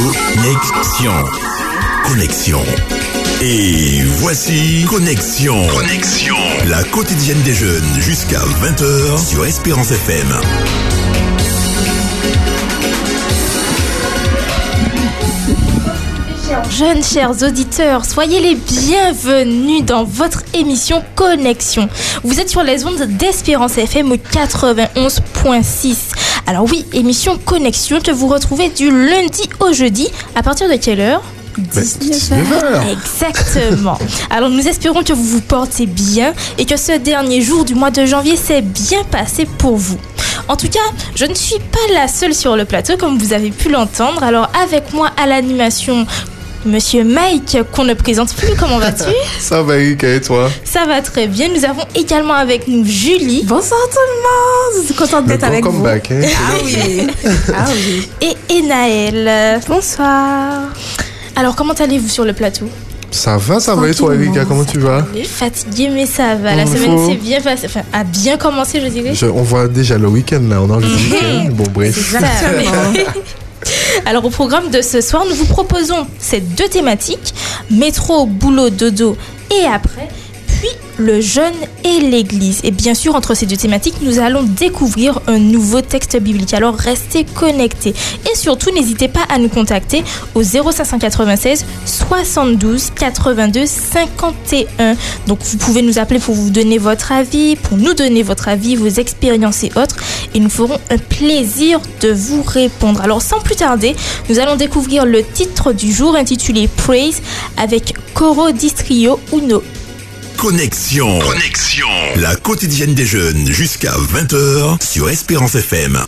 Connexion. Connexion. Et voici Connexion. Connexion. La quotidienne des jeunes jusqu'à 20h sur Espérance FM. Jeunes, chers auditeurs, soyez les bienvenus dans votre émission Connexion. Vous êtes sur les ondes d'Espérance FM 91.6. Alors oui, émission Connexion que vous retrouvez du lundi au jeudi. À partir de quelle heure? 19h. Exactement. Alors nous espérons que vous vous portez bien et que ce dernier jour du mois de janvier s'est bien passé pour vous. En tout cas, je ne suis pas la seule sur le plateau comme vous avez pu l'entendre. Alors avec moi à l'animation, Monsieur Mike, qu'on ne présente plus, comment vas-tu Ça va, Erika, et toi Ça va très bien. Nous avons également avec nous Julie Bonsoir tout le monde, je suis contente d'être avec vous. comeback, hein Ah oui, ah oui. et Enaël. Bonsoir. Alors comment allez-vous sur le plateau Ça va, ça va, et toi, Erika, comment tu vas Fatigué mais ça va. La semaine s'est bien passée, enfin a bien commencé je dirais. Je- On voit déjà le week-end, là, on enregistre le week-end. Bon, bref. Exactement. Alors au programme de ce soir, nous vous proposons ces deux thématiques, métro, boulot, dodo et après, le jeune et l'église. Et bien sûr, entre ces deux thématiques, nous allons découvrir un nouveau texte biblique. Alors restez connectés. Et surtout, n'hésitez pas à nous contacter au 0596 72 82 51. Donc vous pouvez nous appeler pour vous donner votre avis, pour nous donner votre avis, vos expériences et autres. Et nous ferons un plaisir de vous répondre. Alors sans plus tarder, nous allons découvrir le titre du jour intitulé Praise avec Coro Distrio Uno. Connexion. Connexion. La quotidienne des jeunes jusqu'à 20h sur Espérance FM.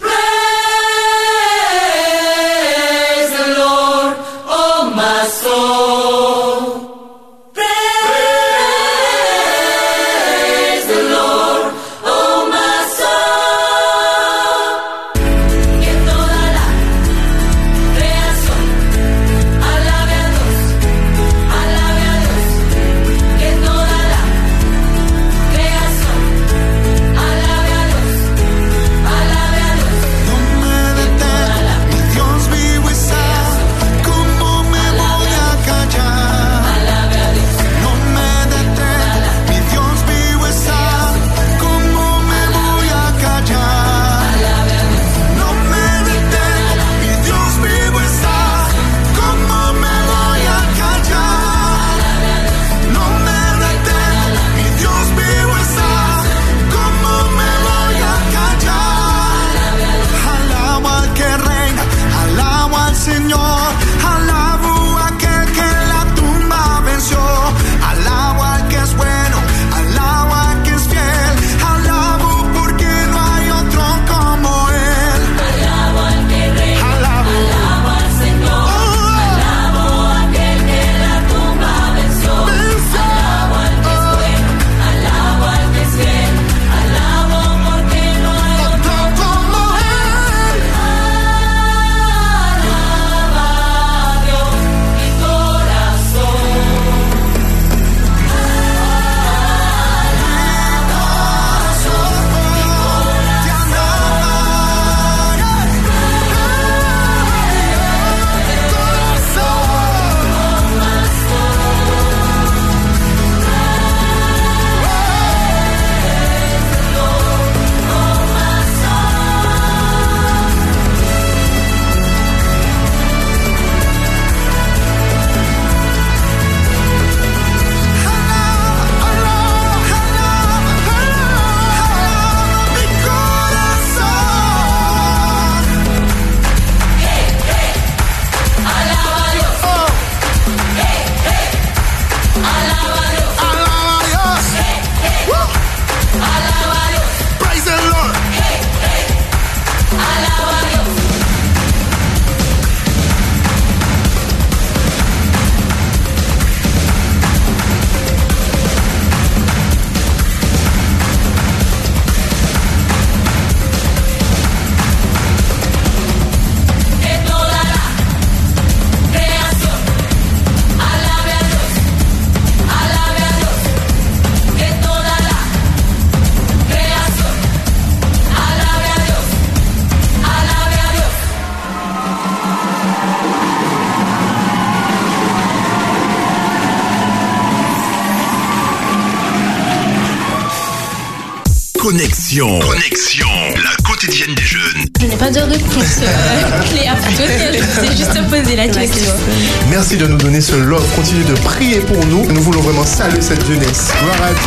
Love. Continuez de prier pour nous. Nous voulons vraiment saluer cette jeunesse. Gloire à Dieu.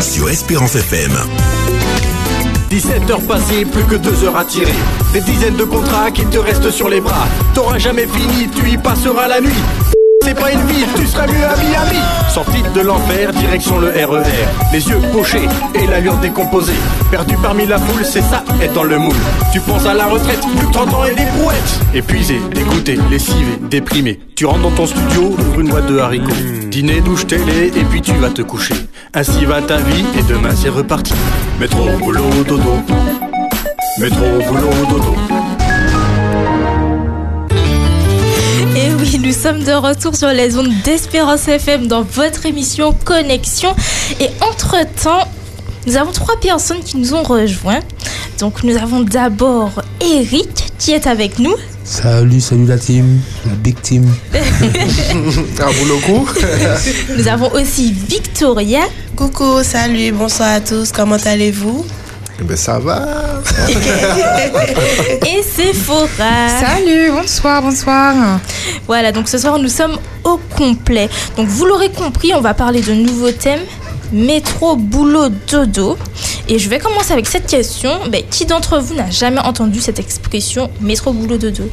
Sur Espérance FM. 17 heures passées, plus que 2 heures à tirer. Des dizaines de contrats qui te restent sur les bras. T'auras jamais fini, tu y passeras la nuit. C'est pas une vie, tu seras mieux à Miami. Sorti de l'enfer, direction le RER. Les yeux pochés et l'allure décomposée. Perdu parmi la foule, c'est ça, être dans le moule. Tu penses à la retraite, plus que 30 ans et des brouettes. Épuisé, dégoûté, lessivé, déprimé. Tu rentres dans ton studio, ouvre une boîte de haricots. Dîner, douche, télé, et puis tu vas te coucher. Ainsi va ta vie, et demain c'est reparti. Métro, boulot, dodo. Métro, boulot, dodo. Et nous sommes de retour sur les ondes d'Espérance FM dans votre émission Connexion. Et entre-temps, nous avons trois personnes qui nous ont rejoints. Donc nous avons d'abord Eric qui est avec nous. Salut, salut la team, la big team. Un boulot coup. Nous avons aussi Victoria. Coucou, salut, bonsoir à tous, comment allez-vous? Ben, ça va. et Sephora. Salut, bonsoir, bonsoir. Voilà, donc ce soir nous sommes au complet. Donc vous l'aurez compris, on va parler de nouveaux thèmes. Métro, boulot, dodo. Et je vais commencer avec cette question. Ben, qui d'entre vous n'a jamais entendu cette expression métro, boulot, dodo?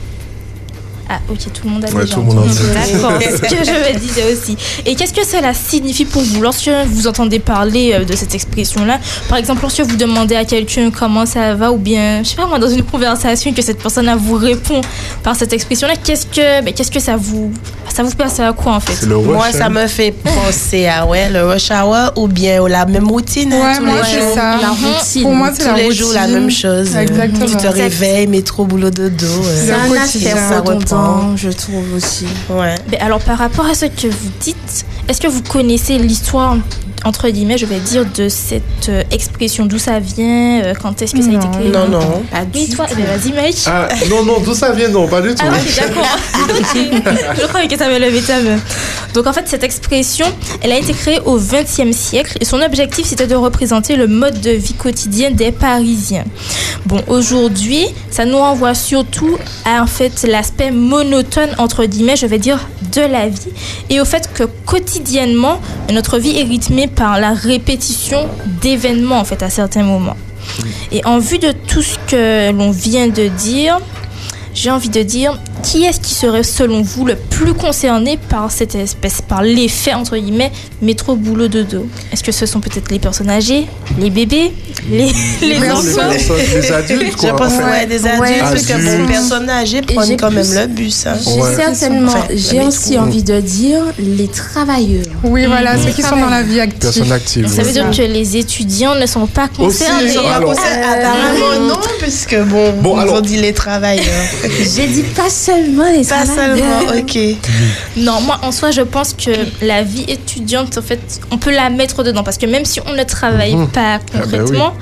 Ah, ok, tout le monde a Ouais, déjà tout le monde a. D'accord, c'est ce que je me disais aussi. Et qu'est-ce que cela signifie pour vous lorsque vous entendez parler euh, de cette expression-là? Par exemple, lorsque vous demandez à quelqu'un comment ça va, ou bien, je sais pas moi, dans une conversation, que cette personne vous répond par cette expression-là, qu'est-ce que, ben, qu'est-ce que ça vous, ça vous passe à quoi en fait? Le rush. Moi, ça hein. me fait penser à ouais, le rush hour ou bien la même routine. hein, Ouais, tous moi les c'est jours. ça. La routine. Pour moi c'est Tous la les routine. jours, la même chose. Exactement. Tu te réveilles, métro, boulot, dodo. euh, C'est un quotidien, aspect ça reprend. redondant, je trouve aussi. Ouais. Ben, alors par rapport à ce que vous dites, est-ce que vous connaissez l'histoire entre guillemets, je vais dire, de cette euh, expression, d'où ça vient, euh, quand est-ce que ça a été créé? Non, non. Pas Oui, du toi, tout. eh ben, vas-y, Mike. Ah, non, non, d'où ça vient? Non, pas du tout. Ah oui, d'accord. Je croyais que tu avais levé ta main. Donc en fait, cette expression, elle a été créée au XXe siècle et son objectif, c'était de représenter le mode de vie quotidien des Parisiens. Bon, aujourd'hui, ça nous renvoie surtout à en fait l'aspect monotone entre guillemets, je vais dire, de la vie et au fait que quotidiennement, notre vie est rythmée par la répétition d'événements en fait à certains moments. Et en vue de tout ce que l'on vient de dire, j'ai envie de dire, qui est-ce qui serait selon vous le plus concerné par cette espèce, par l'effet entre guillemets métro boulot dodo? Est-ce que ce sont peut-être les personnes âgées, les bébés, les, les Les enfants? personnes, les adultes, Je quoi. pense en fait. ouais, des adultes, Ouais, parce que bon, personnes âgées prennent quand même le bus. hein. J'ai Ouais. certainement, Enfin, j'ai aussi envie de dire les travailleurs. Oui, voilà, ceux qui sont dans la vie active. Personnes actives. Ça veut dire que les étudiants ne sont pas concernés. Aussi, Ils sont pas Alors. concernés. Apparemment, non, puisque bon, Bon, alors. ont dit les travailleurs. J'ai dit pas seulement les Pas seulement, ok. Non, moi en soi, je pense que la vie étudiante, en fait, on peut la mettre dedans parce que même si on ne travaille Mhm. pas ben concrètement,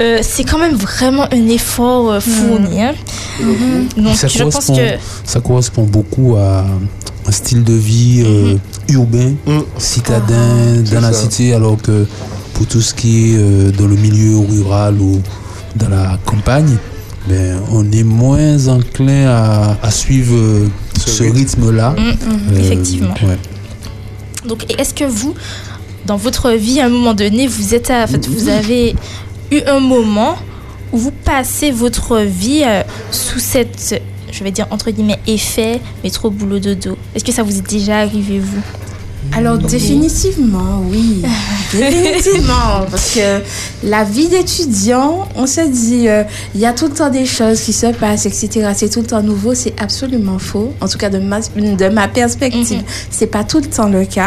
euh, c'est quand même vraiment un effort euh, fourni. hein. Donc, Ça je pense que ça correspond beaucoup à un style de vie euh, urbain, Mm. citadin, C'est dans la ça. cité, alors que pour tout ce qui est euh, dans le milieu rural ou dans la campagne, ben, on est moins enclin à, à suivre euh, Ce ce, rythme. rythme-là. Mm, Euh, effectivement. ouais. Donc, est-ce que vous, dans votre vie, à un moment donné, vous êtes, à- en fait, vous avez eu un moment où vous passez votre vie euh, sous cette, je vais dire entre guillemets, effet métro boulot dodo? Est-ce que ça vous est déjà arrivé vous? Alors définitivement, oui. définitivement. Parce que la vie d'étudiant, on se dit, euh, il y a tout le temps des choses qui se passent, etc. C'est tout le temps nouveau. C'est absolument faux. En tout cas, de ma, de ma perspective, c'est pas tout le temps le cas.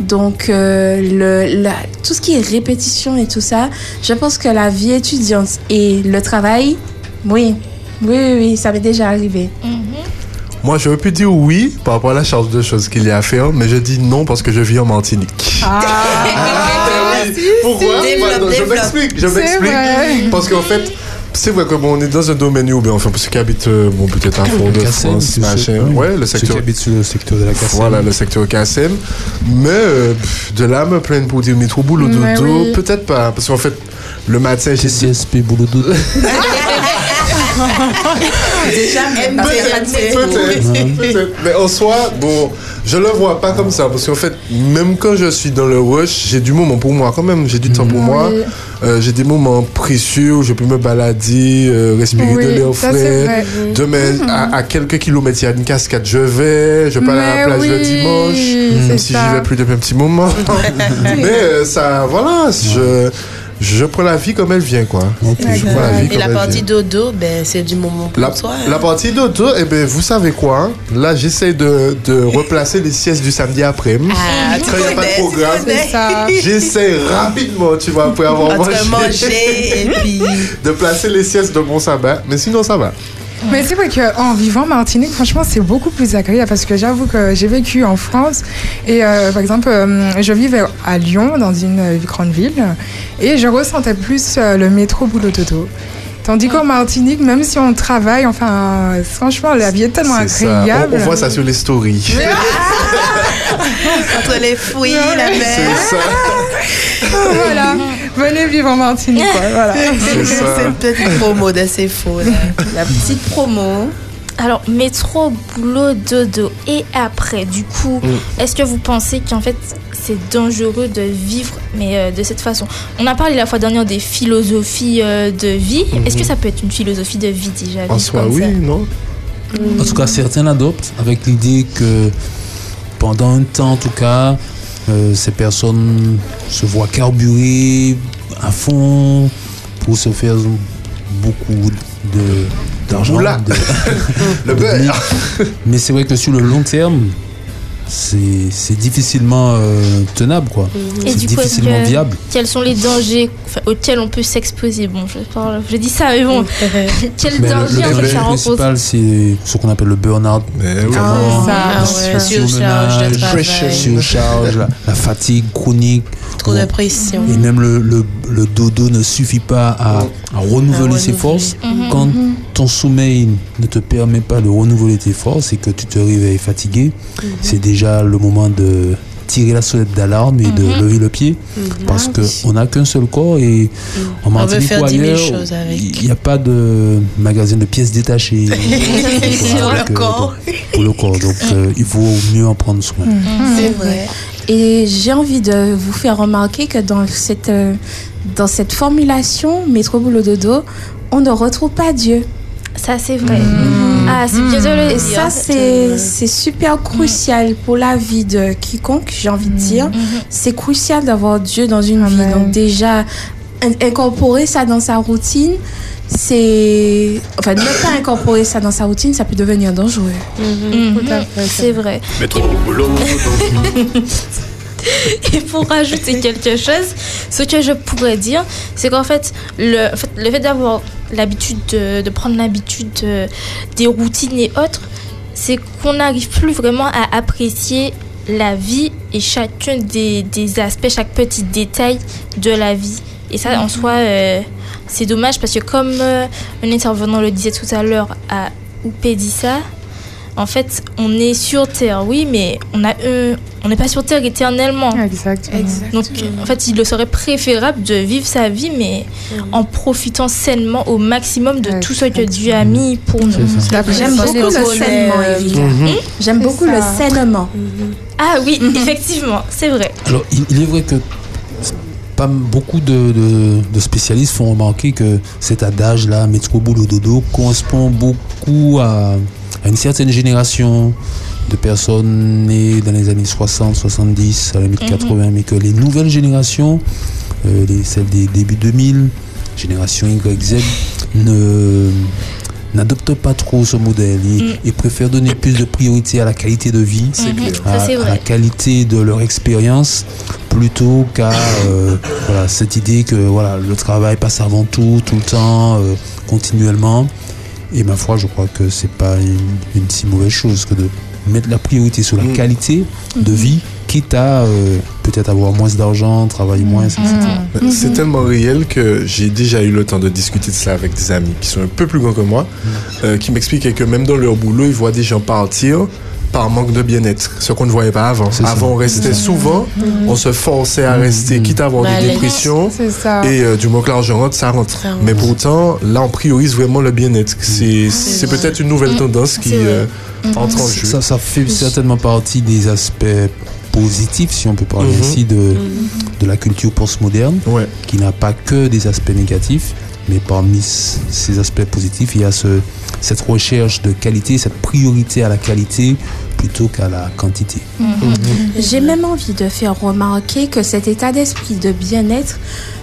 Donc, euh, le, la- tout ce qui est répétition et tout ça, je pense que la vie étudiante et le travail, oui. Oui, oui, oui, ça m'est déjà arrivé. Moi, je veux plus dire oui par rapport à la charge de choses qu'il y a à faire, mais je dis non parce que je vis en Martinique. Ah, Ah, oui. Pourquoi? Développe, Je m'explique, je m'explique. Parce qu'en fait, c'est vrai que bon, on est dans un domaine urbain, enfin, pour ceux qui habitent, euh, bon, peut-être un fond de Cassem, France, machin. oui. Ouais, le Ceux secteur. qui habitent sur le secteur de la Cassem. Voilà, le secteur Kassem. Mais euh, pff, de l'âme pleine pour dire métro boulot Mais dodo, oui. peut-être pas. Parce qu'en fait, le matin, j'ai dit. CSP boulot dodo. Déjà, Peut-être. Mais en soi, bon, je le vois pas comme ça. Parce qu'en fait, même quand je suis dans le rush, j'ai du moment pour moi quand même. J'ai du temps pour moi. Oui. Euh, j'ai des moments précieux où je peux me balader, euh, respirer Oui, de l'air frais. Demain, à, à quelques kilomètres, il y a une cascade, je vais. Je vais pas aller à la plage le dimanche. Même si j'y vais plus depuis un petit moment. Mais euh, ça, voilà, je, je prends la vie comme elle vient, quoi. Je prends la vie Et comme la elle partie vient. dodo, ben, c'est du moment pour La, toi. hein. la partie d'auto, eh ben, vous savez quoi hein? Là, j'essaie de, de replacer les siestes du samedi après. Ah, Quand il n'y a pas de programme, j'essaie rapidement, tu vois, après avoir mangé, manger et puis. de placer les siestes de mon sabbat. Mais sinon, ça va. Mais c'est vrai qu'en vivant en Martinique, franchement, c'est beaucoup plus agréable parce que j'avoue que j'ai vécu en France et euh, par exemple, euh, je vivais à Lyon, dans une euh, grande ville, et je ressentais plus euh, le métro boulot dodo. Tandis qu'en Martinique, même si on travaille, enfin, franchement, la vie est tellement C'est ça. agréable. On, on voit ça sur les stories. Entre les fouilles, la C'est mer. ça. voilà, venez vivre en Martinique. quoi, Voilà. C'est une petite promo de c'est faux. là. La petite promo. Alors, métro, boulot, dodo. Et après, du coup, Mm. est-ce que vous pensez qu'en fait, c'est dangereux de vivre, mais euh, de cette façon? On a parlé la fois dernière des philosophies euh, de vie. Est-ce que ça peut être une philosophie de vie déjà Mm-hmm. En soi, oui, non? En tout cas, certains l'adoptent avec l'idée que pendant un temps, en tout cas, euh, ces personnes se voient carburer à fond pour se faire beaucoup de d'argent. Le beurre. Mais c'est vrai que sur le long terme, c'est difficilement euh, tenable, quoi. Et C'est du coup, est-ce difficilement que- viable. Quels sont les dangers auxquels on peut s'exposer Bon, je, parle, je dis ça, mais bon, quels dangers le on peut danger faire principal, c'est ce qu'on appelle le burn-out. Mais oui. Ah le ouais, surcharge la, la fatigue chronique. Trop Bon. de pression. Et même le, le, le dodo ne suffit pas à, à renouveler ses renouveler. forces. Mhm. Quand ton sommeil ne te permet pas de renouveler tes forces et que tu te réveilles fatigué, c'est déjà le moment de tirer la sonnette d'alarme et de lever le pied parce Ah qu'on n'a qu'un seul corps et en Martinique faire ou 10 000 ailleurs, choses avec. il n'y a pas de magasin de pièces détachées Pour Avec, le corps. donc, pour le corps. Donc euh, il faut mieux en prendre soin. C'est vrai. Et j'ai envie de vous faire remarquer que dans cette, euh, dans cette formulation métro boulot dodo, on ne retrouve pas Dieu. Ça, c'est vrai. Ah, c'est bien de le Et dire. ça, c'est c'est super crucial pour la vie de quiconque, j'ai envie de dire. C'est crucial d'avoir Dieu dans une vie. Amen. Donc déjà, in- incorporer ça dans sa routine, c'est... Enfin, ne pas incorporer ça dans sa routine, ça peut devenir dangereux. Mhm. Tout à fait. C'est vrai. Métro, boulot. Et pour rajouter quelque chose, ce que je pourrais dire, c'est qu'en fait, le, en fait, le fait d'avoir l'habitude de, de prendre l'habitude de- des routines et autres, c'est qu'on n'arrive plus vraiment à apprécier la vie et chacun des, des aspects, chaque petit détail de la vie. Et ça, en soi, euh, c'est dommage parce que comme euh, un intervenant le disait tout à l'heure à Oupédissa, en fait, on est sur Terre, oui, mais on a un- on n'est pas sur Terre éternellement. Exactement. Donc, en fait, il serait préférable de vivre sa vie, mais en profitant sainement au maximum de tout ce que Dieu a mis pour nous. J'aime Parce beaucoup qu'on le sainement, euh. Mhm. J'aime beaucoup ça. le sainement. Ah oui, effectivement, c'est vrai. Alors, il, il est vrai que pas beaucoup de, de- de spécialistes font remarquer que cet adage-là, métro boulot dodo, correspond beaucoup à, à une certaine génération de personnes nées dans les années 60, 70, à la limite Mhm. 80, mais que les nouvelles générations, euh, les, celles des débuts 2000, génération YZ, ne n'adoptent pas trop ce modèle et, Mm. et préfèrent donner plus de priorité à la qualité de vie, Mhm, à, Ça, c'est à la qualité de leur expérience plutôt qu'à euh, voilà, cette idée que voilà, le travail passe avant tout, tout le temps, euh, continuellement. Et ma foi, je crois que c'est pas une, une si mauvaise chose que de mettre la priorité sur la Mm. qualité de vie quitte à euh, peut-être avoir moins d'argent, travailler moins, etc. Ben, C'est tellement réel que j'ai déjà eu le temps de discuter de ça avec des amis qui sont un peu plus grands que moi, euh, qui m'expliquaient que même dans leur boulot, ils voient des gens partir par manque de bien-être, ce qu'on ne voyait pas avant. Avant, on restait souvent, on se forçait à rester, quitte à avoir Bah, des dépressions. Et euh, du moment que l'argent rentre, ça rentre. Mais pourtant, là, on priorise vraiment le bien-être. C'est c'est vrai. peut-être une nouvelle tendance qui euh, entre en jeu. Ça, ça fait certainement partie des aspects positifs, si on peut parler Mhm. ainsi, de, de la culture postmoderne, Ouais. qui n'a pas que des aspects négatifs, mais parmi ces aspects positifs, il y a ce, cette recherche de qualité, cette priorité à la qualité plutôt qu'à la quantité. J'ai même envie de faire remarquer que cet état d'esprit de bien-être,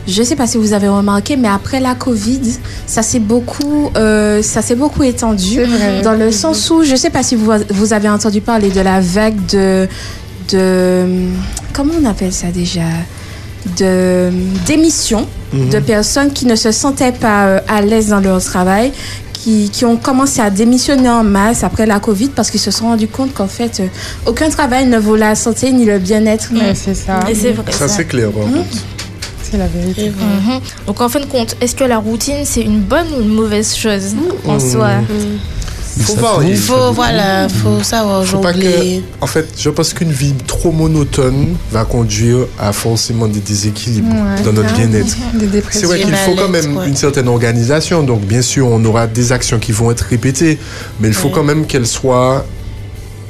je ne sais pas si vous avez remarqué, mais après la Covid, ça s'est beaucoup, euh, ça s'est beaucoup étendu. Dans le sens où, je ne sais pas si vous, vous avez entendu parler de la vague de, de comment on appelle ça déjà? De démission de personnes qui ne se sentaient pas euh, à l'aise dans leur travail, qui, qui ont commencé à démissionner en masse après la Covid parce qu'ils se sont rendus compte qu'en fait, euh, aucun travail ne vaut la santé ni le bien-être. Mais c'est ça. Et c'est vrai. Ça, ça. c'est clair. contre. C'est la vérité. Voilà. Mhm. Donc en fin de compte, est-ce que la routine c'est une bonne ou une mauvaise chose en soi? Faut varier. Faut, voilà, faut savoir Faut pas jongler. que, en fait, je pense qu'une vie trop monotone va conduire à forcément des déséquilibres Ouais. dans notre bien-être. C'est vrai qu'il faut quand même ouais. une certaine organisation. Donc, bien sûr, on aura des actions qui vont être répétées, mais il faut Ouais. quand même qu'elles soient,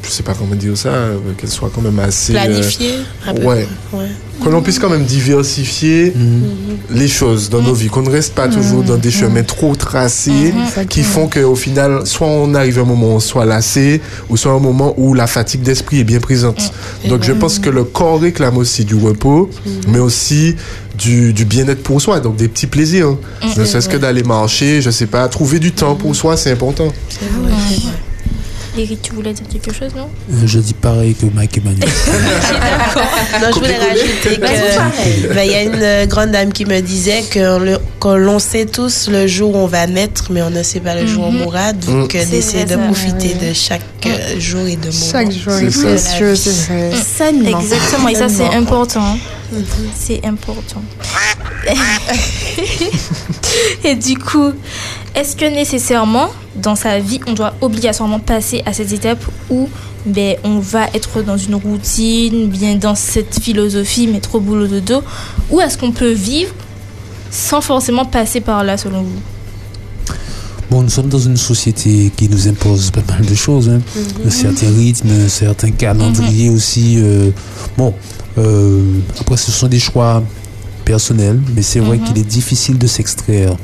je sais pas comment dire ça, euh, qu'elles soient quand même assez, euh, Planifier. à peu ouais. ouais. que l'on puisse quand même diversifier les choses dans nos vies, qu'on ne reste pas toujours dans des chemins trop tracés qui font qu'au final, soit on arrive à un moment où on soit lassé, ou soit un moment où la fatigue d'esprit est bien présente. Donc je pense que le corps réclame aussi du repos, mais aussi du, du bien-être pour soi, donc des petits plaisirs. Ne serait-ce que d'aller marcher, je sais pas, trouver du temps pour soi, c'est important. Eric, tu voulais dire quelque chose, non? Euh, Je dis pareil que Mike Emmanuel. Non, je voulais rajouter Bah, c'est pareil. que ben, il y a une euh, grande dame qui me disait que l'on sait tous le jour où on va naître, mais on ne sait pas le jour où on mourra. Donc, euh, C'est d'essayer de ça. profiter de chaque euh, jour et de moment. Chaque jour est précieux, c'est vrai. Sainement. Exactement, et ça c'est important. C'est important. et du coup, est-ce que nécessairement, dans sa vie, on doit obligatoirement passer à cette étape où ben, on va être dans une routine, bien dans cette philosophie, mais trop boulot de dos, ou est-ce qu'on peut vivre sans forcément passer par là, selon vous? Bon, nous sommes dans une société qui nous impose pas mal de choses, hein. Mhm. certains rythmes, certains calendriers aussi. euh, bon, euh, après, ce sont des choix personnels, mais c'est vrai qu'il est difficile de s'extraire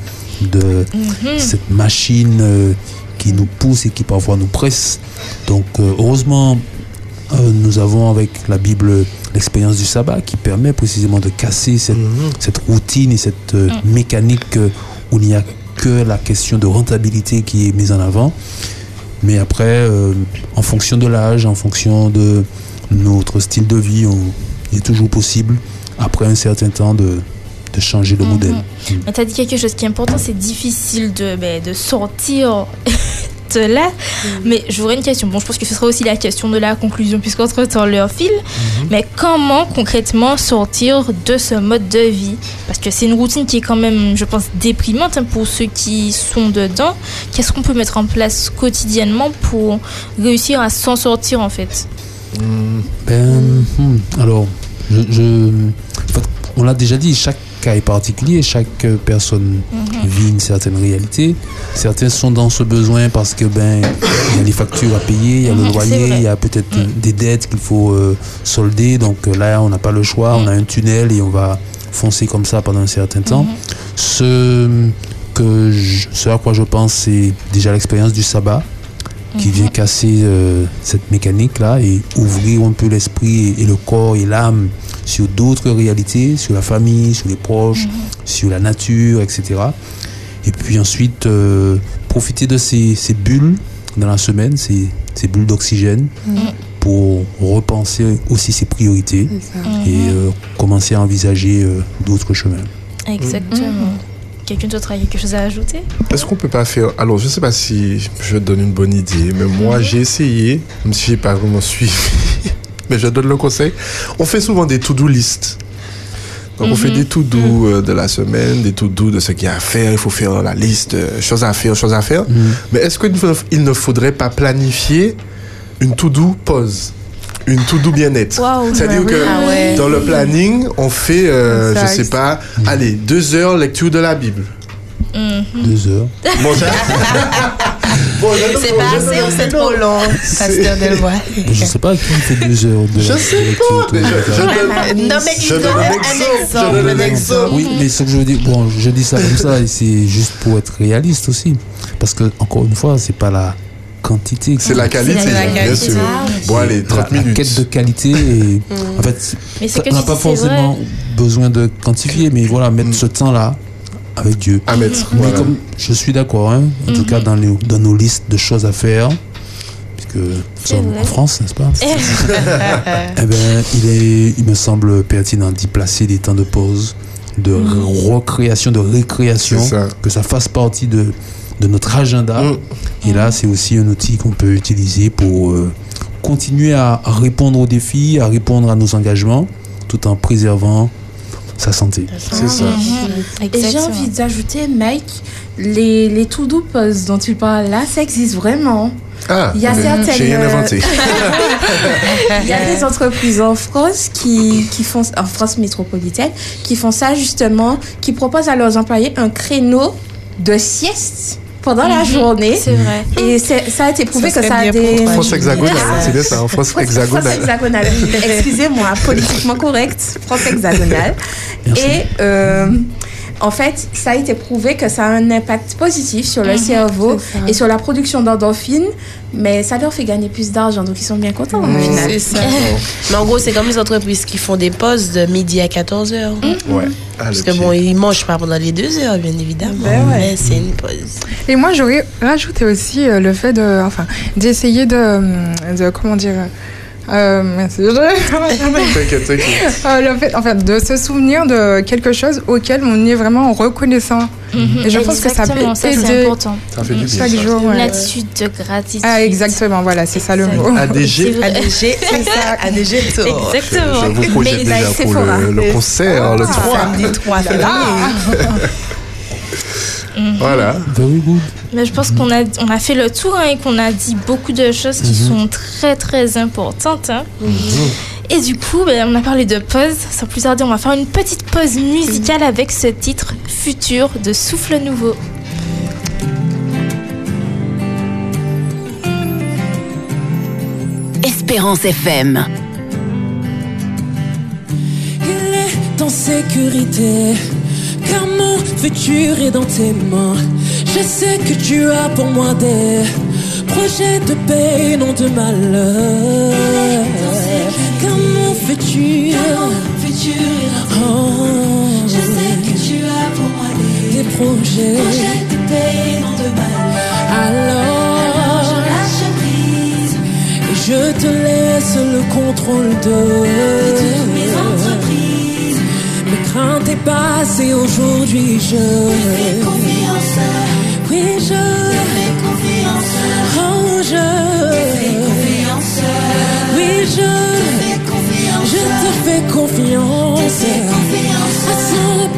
de cette machine euh, qui nous pousse et qui parfois nous presse. Donc, euh, heureusement, euh, nous avons avec la Bible l'expérience du sabbat qui permet précisément de casser cette, cette routine et cette euh, mécanique où il n'y a que la question de rentabilité qui est mise en avant. Mais après, en fonction de l'âge, en fonction de notre style de vie, on- il est toujours possible, après un certain temps, de, de changer de modèle. Mais tu as dit quelque chose qui est important, c'est difficile de, ben, de sortir de là. Mais j'aurais une question. Bon, je pense que ce sera aussi la question de la conclusion, puisqu'entre-temps, l'heure file. Mais comment concrètement sortir de ce mode de vie? Parce que c'est une routine qui est quand même, je pense, déprimante hein, pour ceux qui sont dedans. Qu'est-ce qu'on peut mettre en place quotidiennement pour réussir à s'en sortir, en fait? Ben, hmm, alors, je, je- on l'a déjà dit, chaque cas est particulier, chaque euh, personne vit une certaine réalité. Certains sont dans ce besoin parce que ben il y a les factures à payer, il y a le Mhm, loyer, il y a peut-être euh, des dettes qu'il faut euh, solder. Donc euh, là, on n'a pas le choix, on a un tunnel et on va foncer comme ça pendant un certain temps. Ce que je- ce à quoi je pense, c'est déjà l'expérience du sabbat qui vient casser euh, cette mécanique-là et ouvrir un peu l'esprit et, et le corps et l'âme sur d'autres réalités, sur la famille, sur les proches, sur la nature, etc. Et puis ensuite, euh, profiter de ces, ces bulles dans la semaine, ces, ces bulles d'oxygène, pour repenser aussi ses priorités et euh, commencer à envisager euh, d'autres chemins. Exactement. Quelqu'un d'autre a quelque chose à ajouter? Est-ce qu'on peut pas faire Alors, je sais pas si je te donne une bonne idée, mais moi, j'ai essayé, même si j'ai pas vraiment suivi mais je donne le conseil. On fait souvent des to-do list. Donc on fait des to-do euh, de la semaine, des to-do de ce qu'il y a à faire. Il faut faire la liste, euh, choses à faire, choses à faire. Mais est-ce qu'il ne faudrait pas planifier une to-do pause? Une to-do bien-être. C'est-à-dire que Ah ouais. dans le planning, on fait, euh, je sais pas, allez, deux heures lecture de la Bible. Deux heures. Bon, ça C'est pas assez, un c'est trop long, pasteur Delvoye. Je sais pas qui fait deux heures de Je la- sais pas, la Non, mais Je il donne un exemple, un. Oui, mais ce que je veux dire, bon, je dis ça comme ça, et c'est juste pour être réaliste aussi. Parce que, encore une fois, c'est pas la quantité. C'est la qualité, la bien qualité. sûr. Ah, Bon, allez, la, 30 la minutes. quête de qualité. Et, en fait, Mais ça- on n'a pas dis, forcément besoin de quantifier, mais voilà, mettre ce temps-là avec Dieu. à mettre. Mais Voilà. comme je suis d'accord, hein, en tout cas dans, les, dans nos listes de choses à faire, puisque nous sommes vrai. en France, n'est-ce pas? Eh, ben, il, est, il me semble pertinent d'y placer des temps de pause, de recréation, de récréation, ça. que ça fasse partie de, de notre agenda. Mm. Et là, c'est aussi un outil qu'on peut utiliser pour euh, continuer à, à répondre aux défis, à répondre à nos engagements, tout en préservant sa santé. C'est ça. Et j'ai envie d'ajouter, Mike, les, les to-do pause dont tu parles là, ça existe vraiment. Ah, Il y a mais certaines, J'ai rien euh, inventé. Il y a des entreprises en France qui, qui font, en France métropolitaine, qui font ça justement, qui proposent à leurs employés un créneau de sieste pendant la journée. C'est vrai. Et ça a été prouvé Ça que ça a des... France hexagonale, c'est bien ça, en France France- hexagonale. France hexagonale. Excusez-moi, politiquement correct. France hexagonale. Merci. Et euh, en fait, ça a été prouvé que ça a un impact positif sur le cerveau c'est ça. et sur la production d'endorphines, mais ça leur fait gagner plus d'argent, donc ils sont bien contents au final. C'est ça. Mais en gros, c'est comme les entreprises qui font des pauses de midi à 14 heures. Ouais. Ah, Parce que pied. bon, ils mangent pas pendant les deux heures, bien évidemment. Ben ouais. Mais c'est une pause. Et moi, j'aurais rajouté aussi euh, le fait de, enfin, d'essayer de, hum, de, comment dire, euh, merci. T'inquiète, t'inquiète. Euh, le fait, en fait, de se souvenir de quelque chose auquel on est vraiment reconnaissant. Et je pense que ça peut ça, c'est important. Ça fait du bien. chaque ça. jour. Une ouais. attitude de gratitude. Ah, exactement, voilà, c'est ça le mot. C'est ADG. ADG, c'est ça. ADG Tour. Exactement. Je vous projette Mais déjà c'est pour fort, le, le concert, le 3. Samedi 3 février. Voilà. Very good. Mais je pense qu'on a, on a fait le tour hein, et qu'on a dit beaucoup de choses qui sont très très importantes. hein. Et du coup, ben, on a parlé de pause. Sans plus tarder, on va faire une petite pause musicale avec ce titre Futur de Souffle Nouveau. Espérance FM. Il est en sécurité, car mon futur est dans tes mains. Je sais que tu as pour moi des projets de paix, non de malheur. Car mon futur, oh, Je sais que tu as pour moi des des projets. projets de paix, non de mal. Alors, Je lâche prise et je te laisse le contrôle de passée aujourd'hui, je Fais confiance, Oui, je fais confiance, Oh, je fais confiance, Oui, je fais confiance, Je te fais confiance. À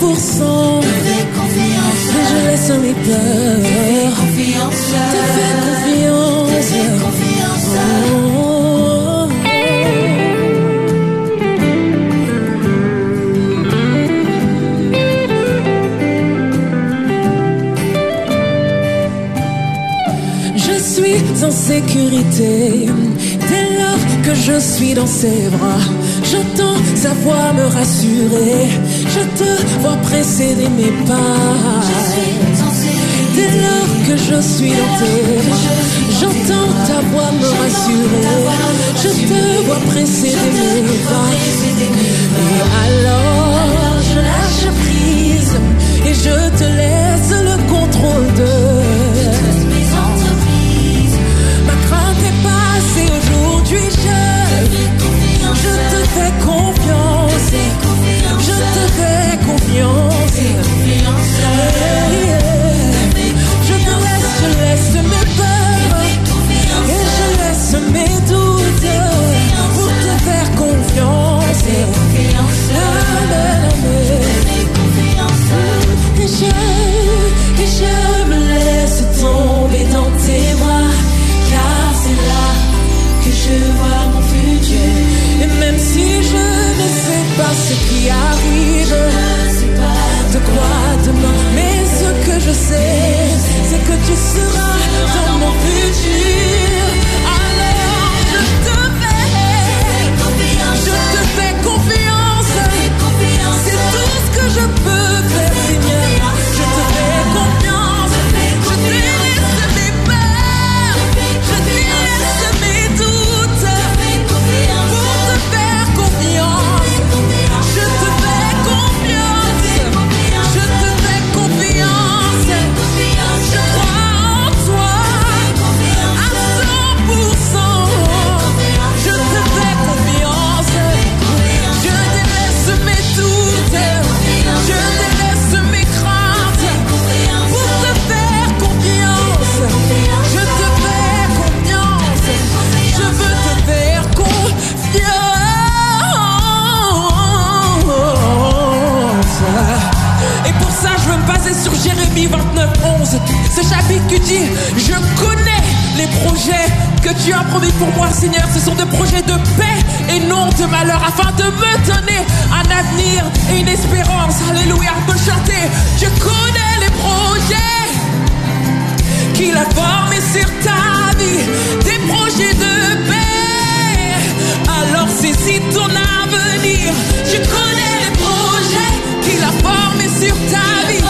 100% fais confiance, Et je laisse mes peurs confiance, Te fais confiance. Fais confiance. Oh. Sécurité dès lors que je suis dans ses bras. J'entends sa voix me rassurer. Je te vois précéder mes pas. Dès lors que je suis dans tes bras, j'entends ta voix me rassurer. Je te vois précéder mes pas. Et alors, je lâche prise et je te laisse le contrôle de laisse mes peurs et je laisse mes doutes pour te faire confiance. Et je, et je me laisse tomber dans tes bras, car c'est là que je vois mon futur. Et même si je ne sais pas ce qui arrive, je pas de quoi demain, mais ce que je sais c'est que tu seras dans mon futur. Jérémie 29, 11. Ce chapitre qui dit Je connais les projets que tu as promis pour moi, Seigneur. Ce sont des projets de paix et non de malheur, afin de me donner un avenir et une espérance. Alléluia, on peut chanter. Je connais les projets qu'il a formés sur ta vie, des projets de paix. Alors saisis ton avenir. Je connais les projets qu'il a formés sur ta vie,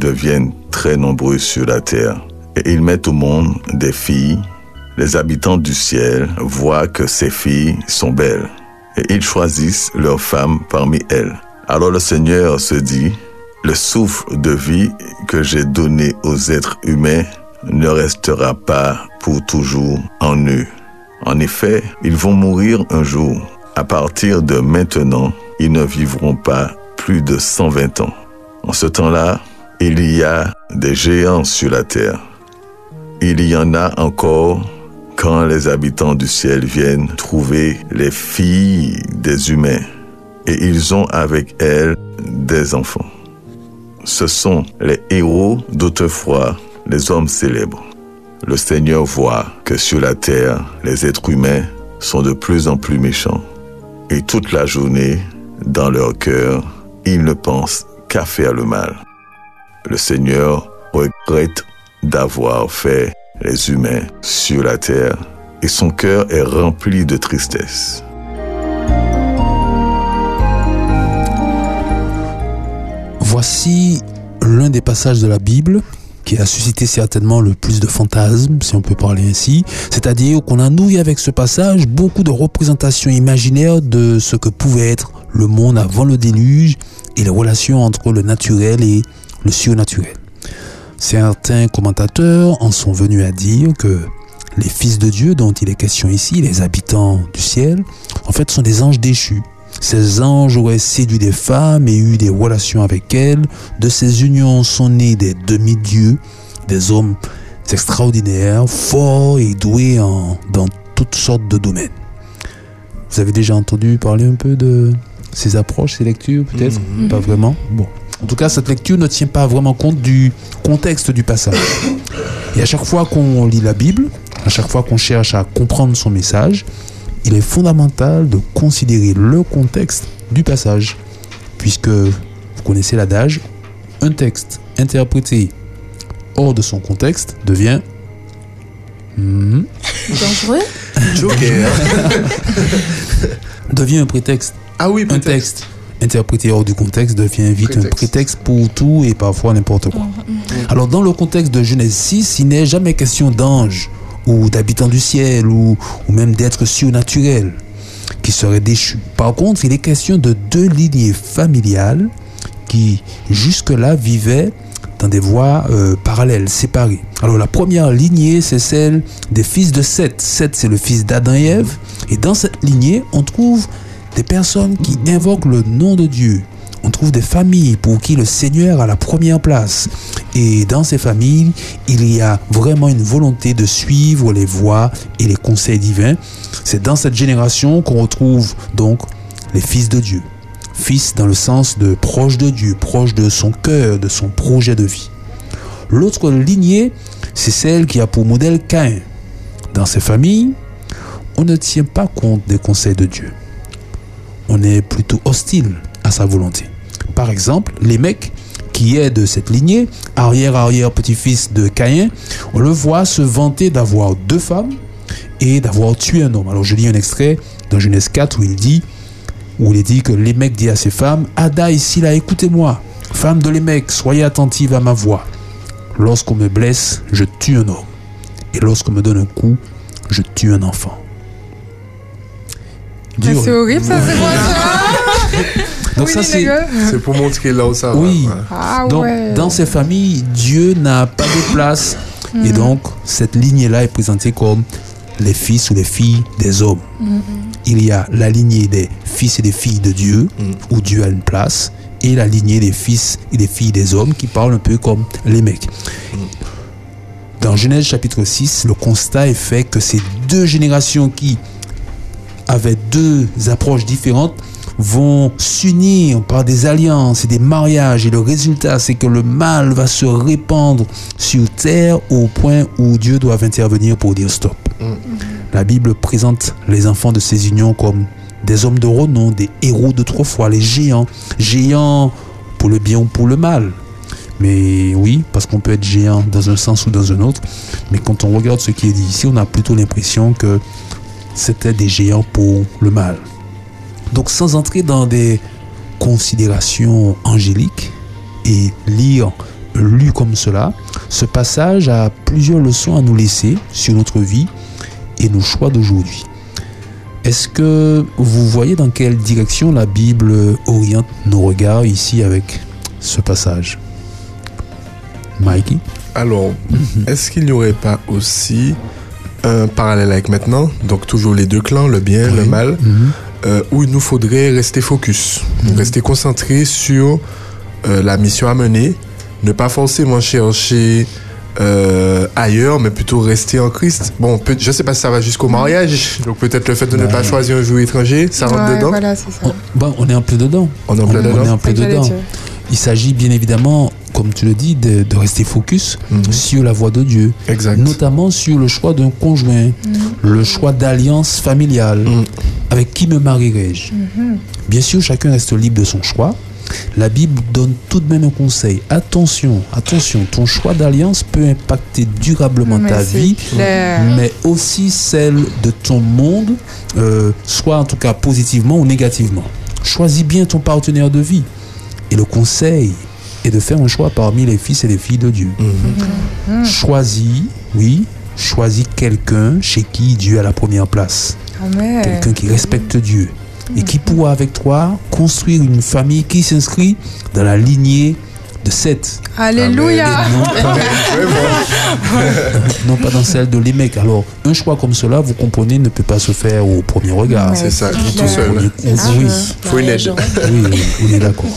deviennent très nombreux sur la terre et ils mettent au monde des filles. Les habitants du ciel voient que ces filles sont belles et ils choisissent leurs femmes parmi elles. Alors le Seigneur se dit, le souffle de vie que j'ai donné aux êtres humains ne restera pas pour toujours en eux. En effet, ils vont mourir un jour. À partir de maintenant, ils ne vivront pas plus de 120 ans. En ce temps-là, il y a des géants sur la terre. Il y en a encore quand les habitants du ciel viennent trouver les filles des humains et ils ont avec elles des enfants. Ce sont les héros d'autrefois, les hommes célèbres. Le Seigneur voit que sur la terre, les êtres humains sont de plus en plus méchants. Et toute la journée, dans leur cœur, ils ne pensent qu'à faire le mal. Le Seigneur regrette d'avoir fait les humains sur la terre et son cœur est rempli de tristesse. Voici l'un des passages de la Bible qui a suscité certainement le plus de fantasmes, si on peut parler ainsi. C'est-à-dire qu'on a nourri avec ce passage beaucoup de représentations imaginaires de ce que pouvait être le monde avant le déluge et les relations entre le naturel et le surnaturel. Certains commentateurs en sont venus à dire que les fils de Dieu dont il est question ici, les habitants du ciel, en fait sont des anges déchus. Ces anges auraient séduit des femmes et eu des relations avec elles. De ces unions sont nés des demi-dieux, des hommes extraordinaires, forts et doués en- dans toutes sortes de domaines. Vous avez déjà entendu parler un peu de ces approches, ces lectures, peut-être? Mhm. Pas vraiment? Bon. En tout cas, cette lecture ne tient pas vraiment compte du contexte du passage. Et à chaque fois qu'on lit la Bible, à chaque fois qu'on cherche à comprendre son message, il est fondamental de considérer le contexte du passage. Puisque vous connaissez l'adage, un texte interprété hors de son contexte devient... Mhm. Dangereux? Joker. devient un prétexte. Ah oui, un texte interprété hors du contexte devient vite un prétexte pour tout et parfois n'importe quoi. Alors dans le contexte de Genèse 6, il n'est jamais question d'anges ou d'habitants du ciel ou, ou même d'êtres surnaturels qui seraient déchus. Par contre, il est question de deux lignées familiales qui jusque-là vivaient dans des voies euh, parallèles, séparées. Alors la première lignée, c'est celle des fils de Seth. Seth, c'est le fils d'Adam et Ève. Et dans cette lignée, on trouve des personnes qui invoquent le nom de Dieu. On trouve des familles pour qui le Seigneur a la première place. Et dans ces familles, il y a vraiment une volonté de suivre les voies et les conseils divins. C'est dans cette génération qu'on retrouve donc les fils de Dieu. Fils dans le sens de proche de Dieu, proche de son cœur, de son projet de vie. L'autre lignée, c'est celle qui a pour modèle Caïn. Dans ces familles, on ne tient pas compte des conseils de Dieu. On est plutôt hostile à sa volonté. Par exemple, les mecs qui est de cette lignée, arrière-arrière-petit-fils de Caïn, on le voit se vanter d'avoir deux femmes et d'avoir tué un homme. Alors je lis un extrait dans Genèse 4 où il dit, où il dit que les mecs dit à ses femmes, Ada ici là, écoutez-moi, femme de les mecs, soyez attentive à ma voix. Lorsqu'on me blesse, je tue un homme. Et lorsqu'on me donne un coup, je tue un enfant. Dur. C'est horrible ça, c'est quoi ça Donc Oui, ça c'est. C'est pour montrer là où ça va. oui. Ah donc ouais. dans ces familles, Dieu n'a pas de place Mm. et donc cette lignée là est présentée comme les fils ou les filles des hommes. Il y a la lignée des fils et des filles de Dieu où Dieu a une place et la lignée des fils et des filles des hommes qui parlent un peu comme les mecs. Dans Genèse chapitre 6, le constat est fait que ces deux générations qui avaient deux approches différentes vont s'unir par des alliances et des mariages et le résultat c'est que le mal va se répandre sur terre au point où Dieu doit intervenir pour dire stop. La Bible présente les enfants de ces unions comme des hommes de renom, des héros d'autrefois, les géants, géants pour le bien ou pour le mal. Mais oui, parce qu'on peut être géant dans un sens ou dans un autre. Mais quand on regarde ce qui est dit ici, on a plutôt l'impression que c'était des géants pour le mal. Donc sans entrer dans des considérations angéliques et lire lu comme cela, ce passage a plusieurs leçons à nous laisser sur notre vie et nos choix d'aujourd'hui. Est-ce que vous voyez dans quelle direction la Bible oriente nos regards ici avec ce passage? Mikey? Alors, est-ce qu'il n'y aurait pas aussi un parallèle avec maintenant Donc toujours les deux clans, le bien, le mal, euh, où il nous faudrait rester focus, rester concentré sur euh, la mission à mener, ne pas forcément chercher euh, ailleurs, mais plutôt rester en Christ. Bon, peut- je sais pas si ça va jusqu'au mariage, donc peut-être le fait de ne pas choisir un jouet étranger, ça rentre Ouais, dedans. voilà, on est un peu dedans. On est en plein on, dedans. est. Il s'agit bien évidemment, comme tu le dis, de, de rester focus sur la voie de Dieu. Exact. Notamment sur le choix d'un conjoint, le choix d'alliance familiale. Avec qui me marierai-je? Bien sûr, chacun reste libre de son choix. La Bible donne tout de même un conseil. Attention, attention, ton choix d'alliance peut impacter durablement Mais ta vie, clair. mais aussi celle de ton monde, euh, soit en tout cas positivement ou négativement. Choisis bien ton partenaire de vie. Et le conseil est de faire un choix parmi les fils et les filles de Dieu. Choisis, oui, choisis quelqu'un chez qui Dieu a la première place. Amen. Quelqu'un qui respecte Dieu et qui pourra avec toi construire une famille qui s'inscrit dans la lignée de Seth. Alléluia. Et non pas, non pas dans celle de l'émec. Alors, un choix comme cela, vous comprenez, ne peut pas se faire au premier regard. C'est ça, tout seul. Oui. Faut une aide. Oui, oui, on est d'accord.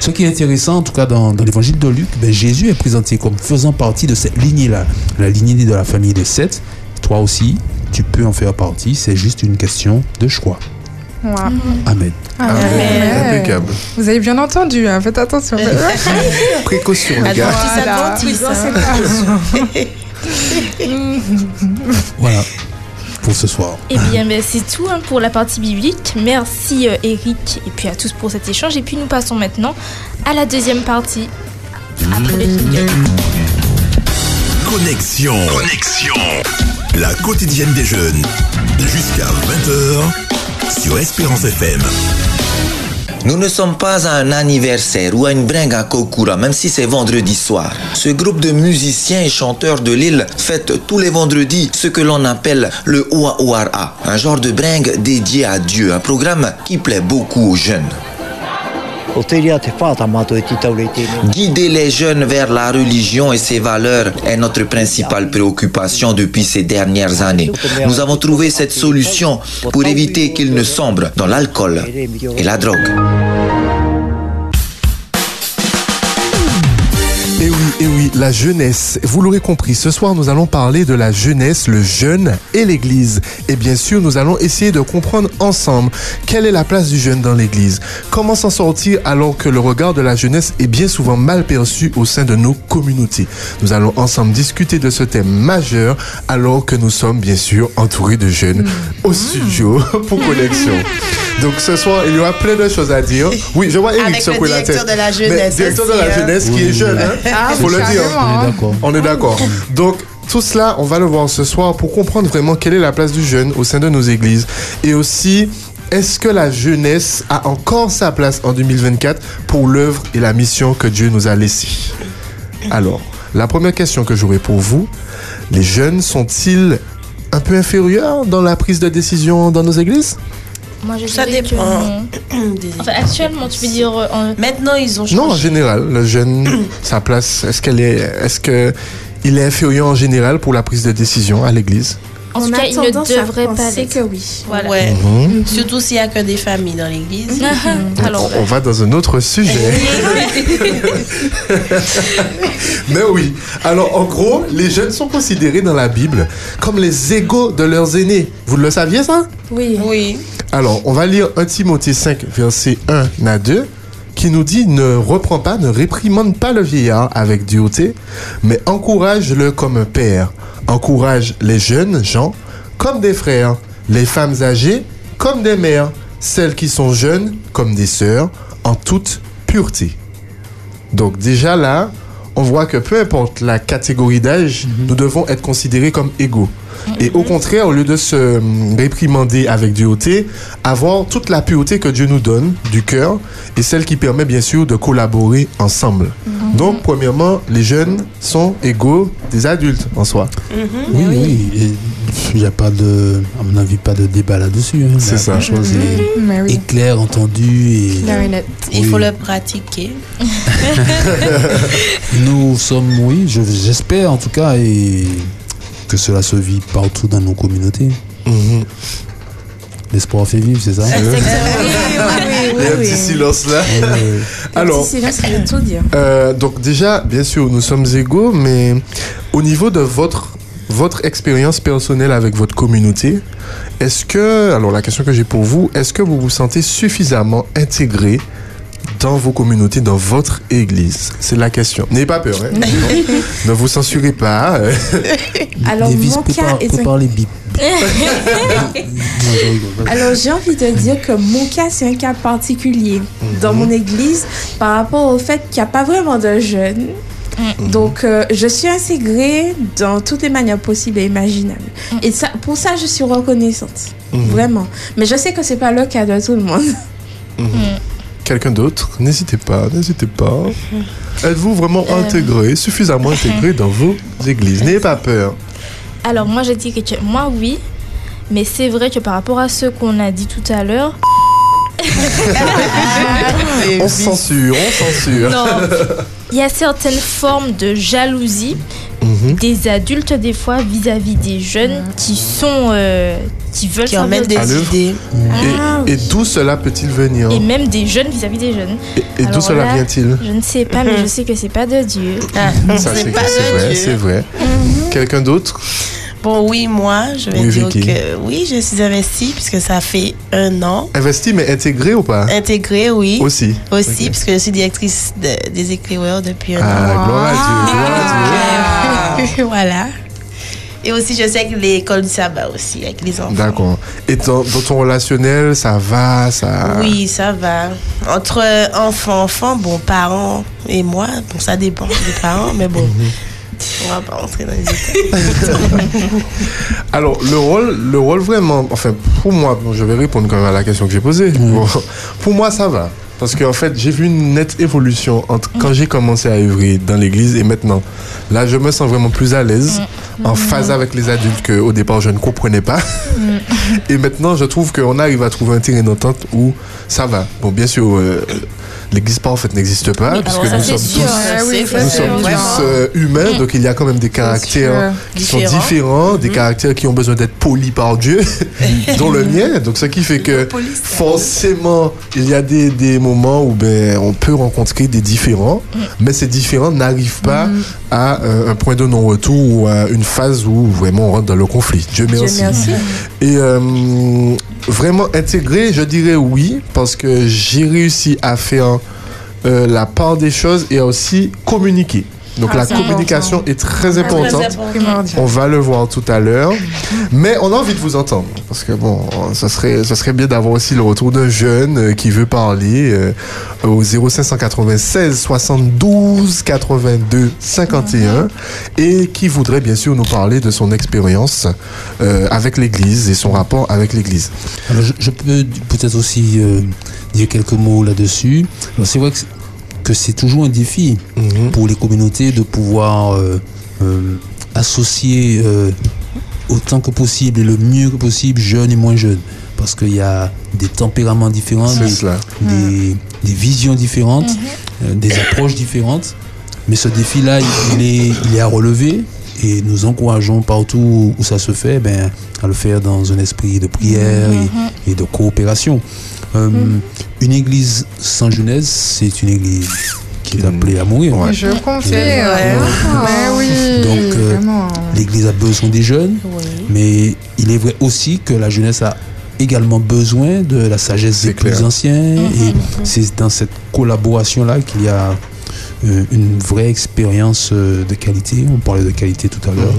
Ce qui est intéressant, en tout cas dans, dans l'évangile de Luc, ben, Jésus est présenté comme faisant partie de cette lignée-là, la lignée de la famille de Seth. Toi aussi, tu peux en faire partie, c'est juste une question de choix. Amen. Ah. Impeccable. Vous avez bien entendu, hein, faites attention. Précaution, les gars. Voilà. Voilà. Pour ce soir. Eh bien, ben, c'est tout hein, pour la partie biblique. Merci euh, Eric et puis à tous pour cet échange. Et puis nous passons maintenant à la deuxième partie. Après le. Connexion. Connexion. La quotidienne des jeunes. Jusqu'à 20h sur Espérance FM. Nous ne sommes pas à un anniversaire ou à une bringue à Kokura, même si c'est vendredi soir. Ce groupe de musiciens et chanteurs de l'île fête tous les vendredis ce que l'on appelle le Oa un genre de bringue dédié à Dieu, un programme qui plaît beaucoup aux jeunes. Guider les jeunes vers la religion et ses valeurs est notre principale préoccupation depuis ces dernières années. Nous avons trouvé cette solution pour éviter qu'ils ne sombrent dans l'alcool et la drogue. Et oui, et oui, la jeunesse. Vous l'aurez compris, ce soir nous allons parler de la jeunesse, le jeune et l'église. Et bien sûr, nous allons essayer de comprendre ensemble quelle est la place du jeune dans l'église. Comment s'en sortir alors que le regard de la jeunesse est bien souvent mal perçu au sein de nos communautés. Nous allons ensemble discuter de ce thème majeur alors que nous sommes bien sûr entourés de jeunes au studio pour connexion. Donc ce soir, il y aura plein de choses à dire. Oui, je vois Eric Avec le secouer la tête. directeur de la Mais jeunesse directeur de la hein. jeunesse qui est jeune, hein. Ah, faut le dire. carrément. On est d'accord. Donc, tout cela, on va le voir ce soir pour comprendre vraiment quelle est la place du jeune au sein de nos églises. Et aussi, est-ce que la jeunesse a encore sa place en 2024 pour l'œuvre et la mission que Dieu nous a laissée? Alors, la première question que j'aurais pour vous, les jeunes sont-ils un peu inférieurs dans la prise de décision dans nos églises? Moi, je Ça dépend. non. Enfin, actuellement, tu veux dire. euh, en- Maintenant, ils ont changé. Non, en général, le jeune, sa place, est-ce qu'elle est, est-ce que il est inférieur en général pour la prise de décision à l'église? En tout cas, il ne devrait pas l'être. que oui. Voilà. Ouais. Mhm. Surtout s'il n'y a que des familles dans l'église. Alors, on, on va dans un autre sujet. Mais oui. Alors, en gros, les jeunes sont considérés dans la Bible comme les égaux de leurs aînés. Vous le saviez, ça? Oui. Oui. Alors, on va lire 1 Timothée 5, verset 1 à 2, qui nous dit Ne reprends pas, ne réprimande pas le vieillard avec dureté, mais encourage-le comme un père. Encourage les jeunes gens comme des frères, les femmes âgées comme des mères, celles qui sont jeunes comme des sœurs, en toute pureté. Donc, déjà là, on voit que peu importe la catégorie d'âge, nous devons être considérés comme égaux. Et au contraire, au lieu de se réprimander avec dureté, avoir toute la pureté que Dieu nous donne du cœur et celle qui permet bien sûr de collaborer ensemble. Donc, premièrement, les jeunes sont égaux des adultes en soi. Oui, oui. et Il n'y a pas de, à mon avis, pas de débat là-dessus. hein. C'est ça. La chose est, Mais oui. est claire, entendue. Et Clair et net. Il Oui. faut le pratiquer. nous sommes, oui, je- j'espère en tout cas, et que cela se vit partout dans nos communautés. Mhm. L'espoir fait vivre, c'est ça Il y a un petit silence là. Euh, Alors, Si, silence, tout dire. Euh, donc déjà, bien sûr, nous sommes égaux, mais au niveau de votre votre expérience personnelle avec votre communauté, est-ce que, alors la question que j'ai pour vous, est-ce que vous vous sentez suffisamment intégré dans vos communautés, dans votre église C'est la question. N'ayez pas peur, hein. ne vous censurez pas. euh. Alors, Davis, mon cas est un. Alors j'ai envie de dire que mon cas c'est un cas particulier dans mon église par rapport au fait qu'il n'y a pas vraiment de jeunes. Donc euh, je suis intégrée dans toutes les manières possibles et imaginables. Et ça, pour ça je suis reconnaissante. Vraiment. Mais je sais que c'est pas le cas de tout le monde. Quelqu'un d'autre N'hésitez pas, n'hésitez pas. Êtes-vous vraiment Euh. intégré, suffisamment intégré dans vos églises? N'ayez pas peur. alors, moi, je dis que tu- moi, oui. Mais c'est vrai que par rapport à ce qu'on a dit tout à l'heure, On censure, on censure. non, il y a certaines formes de jalousie Mhm. des adultes des fois vis-à-vis des jeunes qui sont euh, qui veulent Qui emmènent des idées. Et, et d'où cela peut-il venir et même des jeunes vis-à-vis des jeunes. Et, et d'où cela vient-il Je ne sais pas, mais je sais que c'est pas de Dieu. Ah, Ça, c'est pas c'est de vrai, Dieu. c'est vrai. Quelqu'un d'autre Bon, oui, moi, je vais Oui, dire Vicky. que oui, je suis investie puisque ça fait un an. Investi, mais intégré ou pas Intégrée, oui. Aussi. Aussi, Ok. puisque je suis directrice de- des éclaireurs depuis un Ah, an. gloire à Dieu, gloire à Dieu. voilà. Et aussi, je sais avec l'école du sabbat aussi, avec les enfants. D'accord. Et dans, dans ton relationnel, ça va, ça. Oui, ça va. Entre enfants, enfants, bon, parents et moi, bon, ça dépend des parents, mais bon, on va pas rentrer dans les détails. Alors, le rôle, le rôle vraiment, enfin, pour moi, je vais répondre quand même à la question que j'ai posée. Bon, pour moi, ça va. Parce qu'en fait, j'ai vu une nette évolution entre quand j'ai commencé à œuvrer dans l'église et maintenant. Là, je me sens vraiment plus à l'aise, en phase avec les adultes qu'au départ, je ne comprenais pas. Et maintenant, je trouve qu'on arrive à trouver un terrain d'entente où ça va. Bon, bien sûr, euh, l'église parfaite n'existe pas, puisque nous sommes sûr, tous, hein, oui, ça, nous sommes tous euh, humains, donc il y a quand même des caractères qui sont Différents. des caractères qui ont besoin d'être polis par Dieu, dont le mien. Donc, ce qui fait que forcément, il y a des, des moments où ben, on peut rencontrer des différents, mais ces différents n'arrivent pas à euh, un point de non-retour ou à une phase où vraiment on rentre dans le conflit. Dieu Dieu merci. merci. Et euh, vraiment intégré, je dirais oui, parce que j'ai réussi à faire euh, la part des choses et aussi communiquer. Donc Ah, la c'est communication important. est très Très importante. On va le voir tout à l'heure. Mais on a envie de vous entendre. Parce que bon, ça serait, ça serait bien d'avoir aussi le retour d'un jeune euh, qui veut parler euh, au 0596 72 82 51 et qui voudrait bien sûr nous parler de son expérience euh, avec l'église et son rapport avec l'église. Je, je peux peut-être aussi euh, dire quelques mots là-dessus. C'est vrai que que c'est toujours un défi pour les communautés de pouvoir euh, euh, associer euh, autant que possible et le mieux que possible jeunes et moins jeunes. Parce qu'il y a des tempéraments différents, des, cela. des- des visions différentes, euh, des approches différentes. Mais ce défi-là, il, il est, il est à relever et nous encourageons partout où ça se fait ben, à le faire dans un esprit de prière et- et, de coopération. Euh, Une église sans jeunesse, c'est une église qui est appelée à mourir. Ouais. Je. Ouais. Mais oui. Donc, euh. L'église a besoin des jeunes, mais il est vrai aussi que la jeunesse a également besoin de la sagesse des clair. plus anciens et c'est dans cette collaboration-là qu'il y a euh, une vraie expérience euh, de qualité, on parlait de qualité tout à l'heure,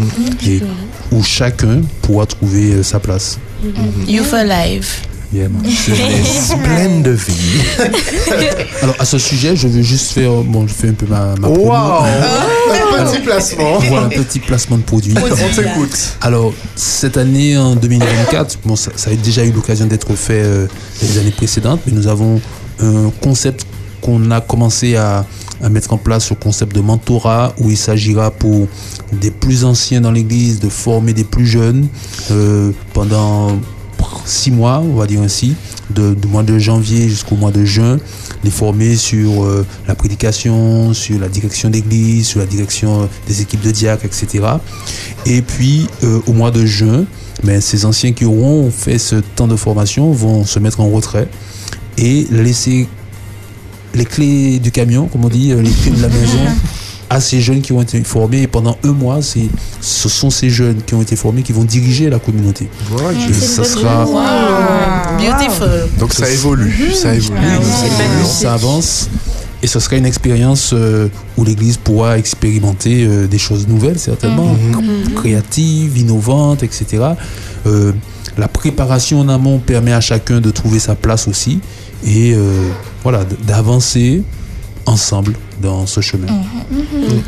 et où chacun pourra trouver euh, sa place. Youth Bien. C'est pleine de vie. Alors à ce sujet, je veux juste faire, bon, je fais un peu ma, ma promo. Waouh Un petit placement. Voilà un petit placement de produit. On t'écoute. Alors, cette année, en 2024, bon, ça, ça a déjà eu l'occasion d'être fait euh, les années précédentes, mais nous avons un concept qu'on a commencé à, à mettre en place, le concept de mentorat, où il s'agira pour des plus anciens dans l'Église de former des plus jeunes euh, pendant six mois, on va dire ainsi, du mois de janvier jusqu'au mois de juin, les former sur euh, la prédication, sur la direction d'église, sur la direction euh, des équipes de diacres, etc. Et puis euh, au mois de juin, ben, ces anciens qui auront fait ce temps de formation vont se mettre en retrait et laisser les clés du camion, comme on dit, les clés de la maison à ces jeunes qui ont été formés. Et pendant un mois, c'est, ce sont ces jeunes qui ont été formés qui vont diriger la communauté. Voilà, Et ça sera... Beautiful. Donc ça évolue, ça évolue. Oui, ça ça, évolue. évolue, ça avance. Et ce sera une expérience euh, où l'Église pourra expérimenter euh, des choses nouvelles, certainement, créatives, innovantes, etc. Euh, la préparation en amont permet à chacun de trouver sa place aussi et euh, voilà, d- d'avancer ensemble dans ce chemin.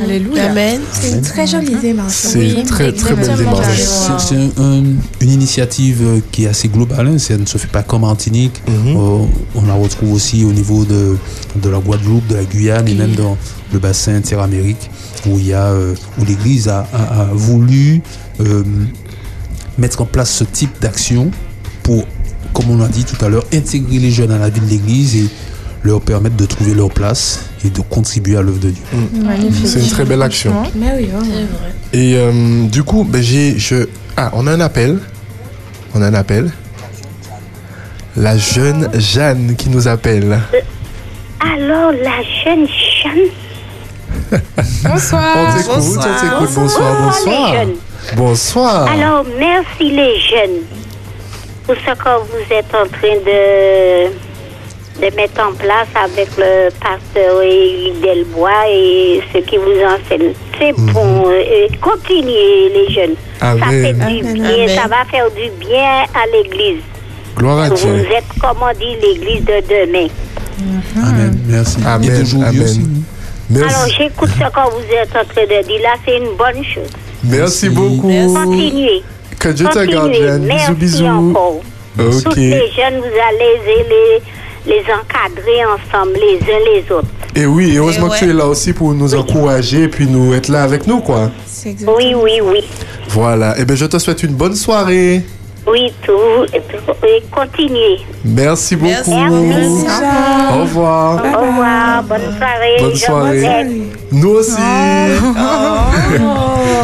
Alléluia. Amen. C'est une très jolie démarche. C'est Oui, très très belle démarche. C'est c'est un- un- une initiative qui est assez globale, hein. ça ne se fait pas qu'en Martinique, Mhm. Euh, on la retrouve aussi au niveau de, de la Guadeloupe, de la Guyane et même dans le bassin interamérique où il y a euh, où l'Église a, a- a voulu euh, mettre en place ce type d'action pour, comme on l'a dit tout à l'heure, intégrer les jeunes à la vie de l'Église et leur permettre de trouver leur place et de contribuer à l'œuvre de Dieu. Magnifique. C'est une très belle action. Mais oui, vraiment. Et euh, du coup, ben, j'ai, je... Ah, on a un appel. On a un appel. La jeune Jeanne qui nous appelle. Alors, la jeune Jeanne. On Bonsoir. t'écoute, on t'écoute. Bonsoir, bonsoir. jeunes. Bonsoir. Alors, merci les jeunes pour ce que vous êtes en train de, de mettre en place avec le pasteur Élie Delbois et ceux qui vous enseignent. C'est bon. euh, continuez les jeunes. Ça Amen. fait du bien, ça va faire du bien à l'église. Gloire à Vous Dieu. êtes, comme on dit, l'église de demain. Amen. Merci. Amen. Et. Merci. Alors, j'écoute ce que vous êtes en train de dire. Là, c'est une bonne chose. Merci beaucoup. Continuez. Que Dieu te garde, Continuez. Jeanne. Merci Bisous, bisous. encore. Ok. Toutes les jeunes, vous allez les, les encadrer ensemble, les uns les autres. Et oui, et heureusement Eh que tu es là aussi pour nous encourager et puis nous être là avec nous, quoi. Oui, oui, oui. Voilà. Eh bien, je te souhaite une bonne soirée. Oui, tout. Et, continuez. Merci beaucoup. Merci. Au revoir. Au revoir. Bonne soirée. Bonne soirée. Nous aussi.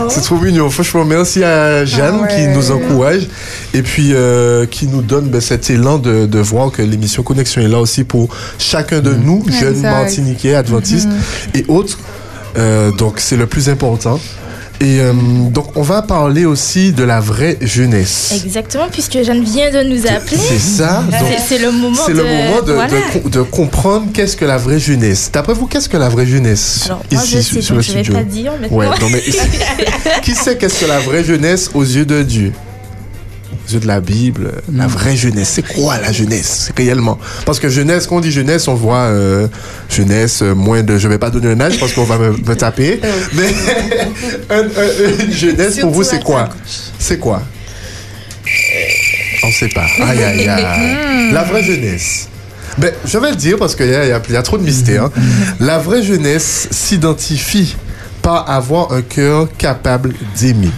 C'est trop mignon. Franchement, merci à Jeanne qui nous encourage et puis euh, qui nous donne ben, cet élan de, de voir que l'émission Connexion est là aussi pour chacun de nous, jeunes Exact. Martiniquais, Adventistes et autres. Euh, donc, c'est le plus important. Et euh, donc, on va parler aussi de la vraie jeunesse. Exactement, puisque Jeanne vient de nous appeler. C'est ça. C'est- le moment de... le moment de, Voilà. de co- de comprendre qu'est-ce que la vraie jeunesse. D'après vous, qu'est-ce que la vraie jeunesse Alors, moi, je sais, sur donc le je vais studio pas dire maintenant. Ouais, non, mais qui sait qu'est-ce que la vraie jeunesse aux yeux de Dieu? Yeux de la Bible, la vraie jeunesse, c'est quoi la jeunesse réellement? Parce que jeunesse, quand on dit jeunesse, on voit euh, jeunesse, euh, moins de. Je vais pas donner un âge parce qu'on va me, me taper. Mais un- un- une jeunesse, pour vous, c'est quoi? C'est quoi? On sait pas. Aïe, aïe, aïe. La vraie jeunesse. Ben, je vais le dire parce qu'il y, a- y y trop de mystères. La vraie jeunesse s'identifie par avoir un cœur capable d'aimer.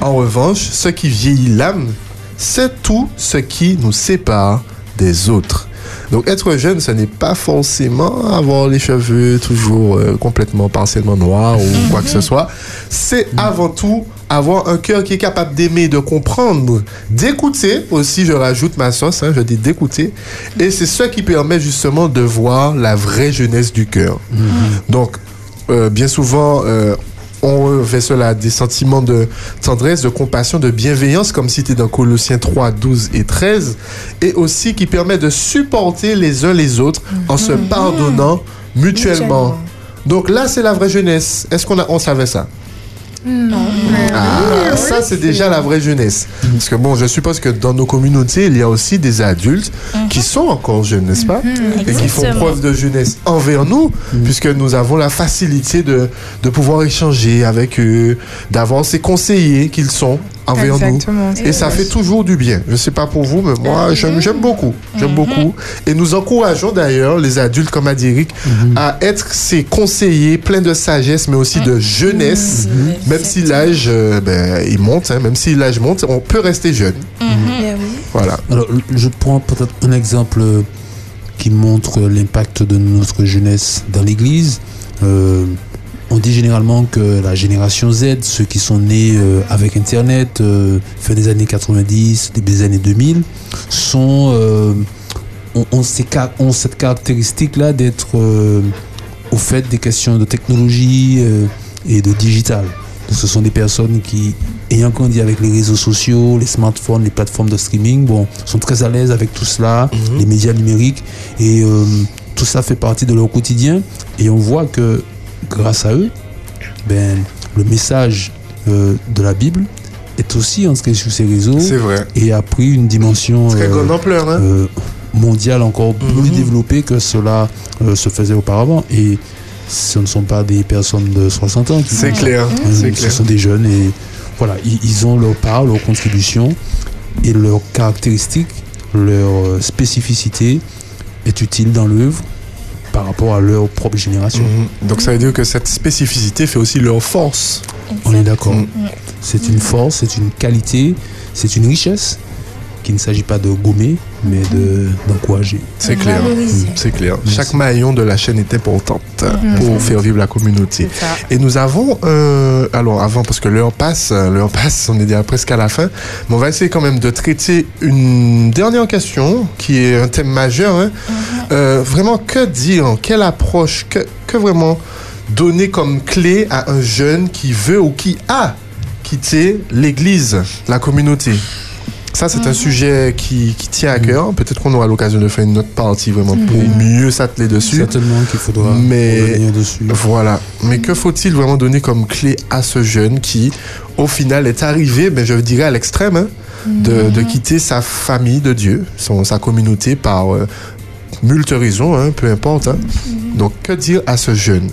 En revanche, ce qui vieillit l'âme, c'est tout ce qui nous sépare des autres. Donc être jeune, ce n'est pas forcément avoir les cheveux toujours euh, complètement partiellement noirs ou quoi que ce soit. C'est avant tout avoir un cœur qui est capable d'aimer, de comprendre, d'écouter aussi, je rajoute ma sauce, hein, je dis d'écouter. Et c'est ce qui permet justement de voir la vraie jeunesse du cœur. Donc, euh, bien souvent, euh, on revêt cela des sentiments de tendresse, de compassion, de bienveillance, comme cité dans Colossiens 3, 12 et 13, et aussi qui permet de supporter les uns les autres en se pardonnant mutuellement. Donc là, c'est la vraie jeunesse. Est-ce qu'on on savait ça? Non. Ah, ça, c'est déjà la vraie jeunesse. Parce que bon, je suppose que dans nos communautés, il y a aussi des adultes qui sont encore jeunes, n'est-ce pas? Et qui font preuve de jeunesse envers nous, puisque nous avons la facilité de, de pouvoir échanger avec eux, d'avoir ces conseillers qu'ils sont envers Exactement. nous. Et ça fait toujours du bien. Je sais pas pour vous, mais moi, j'aime j'aime beaucoup. J'aime beaucoup. Et nous encourageons d'ailleurs les adultes, comme a dit Eric, à être ces conseillers pleins de sagesse, mais aussi de jeunesse. Même si l'âge euh, ben, il monte, hein, même si l'âge monte, on peut rester jeune. Voilà. Alors, je prends peut-être un exemple euh, qui montre l'impact de notre jeunesse dans l'Église. Euh, on dit généralement que la génération Z, ceux qui sont nés euh, avec Internet, euh, fin des années 90, début des années 2000, sont, euh, ont, ont ces ca- ont cette caractéristique-là d'être au fait des questions de technologie et de digital. Donc, ce sont des personnes qui, ayant grandi avec les réseaux sociaux, les smartphones, les plateformes de streaming, bon, sont très à l'aise avec tout cela, les médias numériques, et tout ça fait partie de leur quotidien. Et on voit que grâce à eux, ben, le message euh, de la Bible est aussi entré sur ces réseaux vrai. et a pris une dimension Très euh, grande ampleur, hein. euh, mondiale encore plus développée que cela se faisait auparavant. Et ce ne sont pas des personnes de 60 ans qui C'est clair, Ce clair. sont des jeunes et voilà, ils, ils ont leur part, leur contribution et leurs caractéristiques, leur spécificité est utile dans l'œuvre par rapport à leur propre génération. Mhm. Donc ça veut dire que cette spécificité fait aussi leur force. On est d'accord. C'est une force, c'est une qualité, c'est une richesse qu'il ne s'agit pas de gommer, mais de- d'encourager. C'est clair. C'est clair. Chaque maillon de la chaîne est importante Mhm. pour faire vivre la communauté. Et nous avons, euh, alors avant, parce que l'heure passe, euh, l'heure passe, on est déjà presque à la fin, mais on va essayer quand même de traiter une dernière question qui est un thème majeur. hein. Euh, vraiment, que dire, quelle approche, que, que vraiment donner comme clé à un jeune qui veut ou qui a quitter l'église, la communauté? Ça, c'est un sujet qui, qui tient à cœur. Peut-être qu'on aura l'occasion de faire une autre partie vraiment pour mieux s'atteler dessus. Certainement qu'il faudra Mais revenir dessus. voilà. Mais que faut-il vraiment donner comme clé à ce jeune qui, au final, est arrivé, ben, je dirais à l'extrême, hein, de, de quitter sa famille de Dieu, son, sa communauté par euh, multiples raisons, hein, peu importe. hein. Donc, que dire à ce jeune?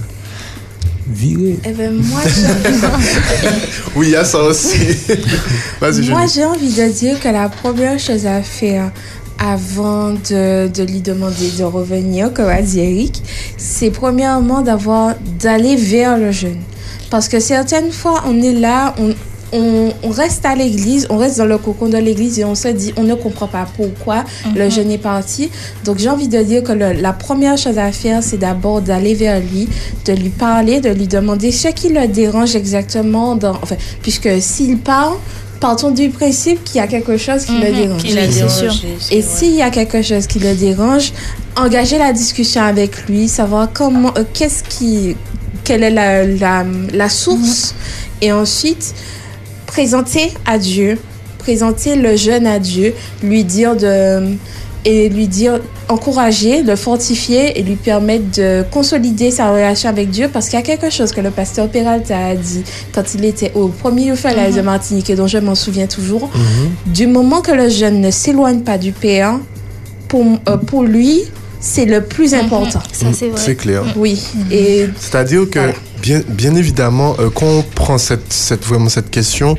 Virer. Eh ben, moi, j'ai- Oui, il y a ça aussi. Moi, j'ai envie de dire que la première chose à faire avant de, de lui demander de revenir, comme a dit Eric, c'est premièrement d'avoir d'aller vers le jeune. Parce que certaines fois, on est là, on, on, on reste à l'église, on reste dans le cocon de l'église et on se dit, on ne comprend pas pourquoi le jeune est parti. Donc, j'ai envie de dire que le- la première chose à faire, c'est d'abord d'aller vers lui, de lui parler, de lui demander ce qui le dérange exactement. Dans, enfin, puisque s'il parle, partons du principe qu'il y a quelque chose qui le Mhm, dérange. qui C'est sûr. Et s'il y a quelque chose qui le dérange, engager la discussion avec lui, savoir comment, euh, qu'est-ce qui, quelle est la, la, la source, et ensuite présenter à Dieu, présenter le jeune à Dieu, lui dire de et lui dire encourager, le fortifier et lui permettre de consolider sa relation avec Dieu parce qu'il y a quelque chose que le pasteur Peralta a dit quand il était au premier falaise de Martinique et dont je m'en souviens toujours. Du moment que le jeune ne s'éloigne pas du Père, pour, euh, pour lui, c'est le plus important. Ça, c'est vrai. C'est clair. Oui. Et C'est-à-dire que, bien, bien évidemment, euh, quand on prend cette, cette, vraiment cette question,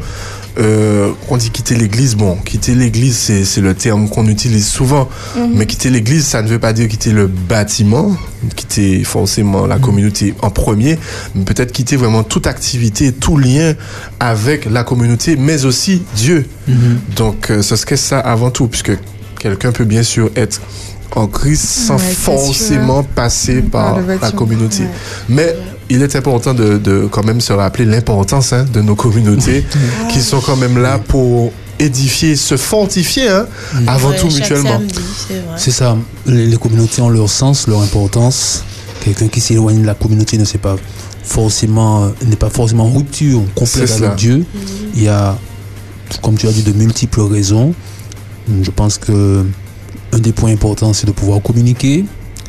euh, on dit quitter l'église. Bon, quitter l'église, c'est le terme qu'on utilise souvent. Mhm. Mais quitter l'église, ça ne veut pas dire quitter le bâtiment, quitter forcément la communauté en premier, mais peut-être quitter vraiment toute activité, tout lien avec la communauté, mais aussi Dieu. Donc, euh, ce serait ça avant tout, puisque quelqu'un peut bien sûr être en Christ sans Ouais, forcément passer par la communauté. ouais. Mais il est important de, de quand même se rappeler l'importance hein, de nos communautés qui sont quand même là pour édifier, se fortifier hein, avant Ouais, tout mutuellement. c'est ça. Les, les communautés ont leur sens, leur importance. Quelqu'un qui s'éloigne de la communauté ne sait pas forcément, euh, n'est pas forcément en rupture complète avec. Dieu. Il y a, comme tu as dit, de multiples raisons. Je pense que un des points importants, c'est de pouvoir communiquer,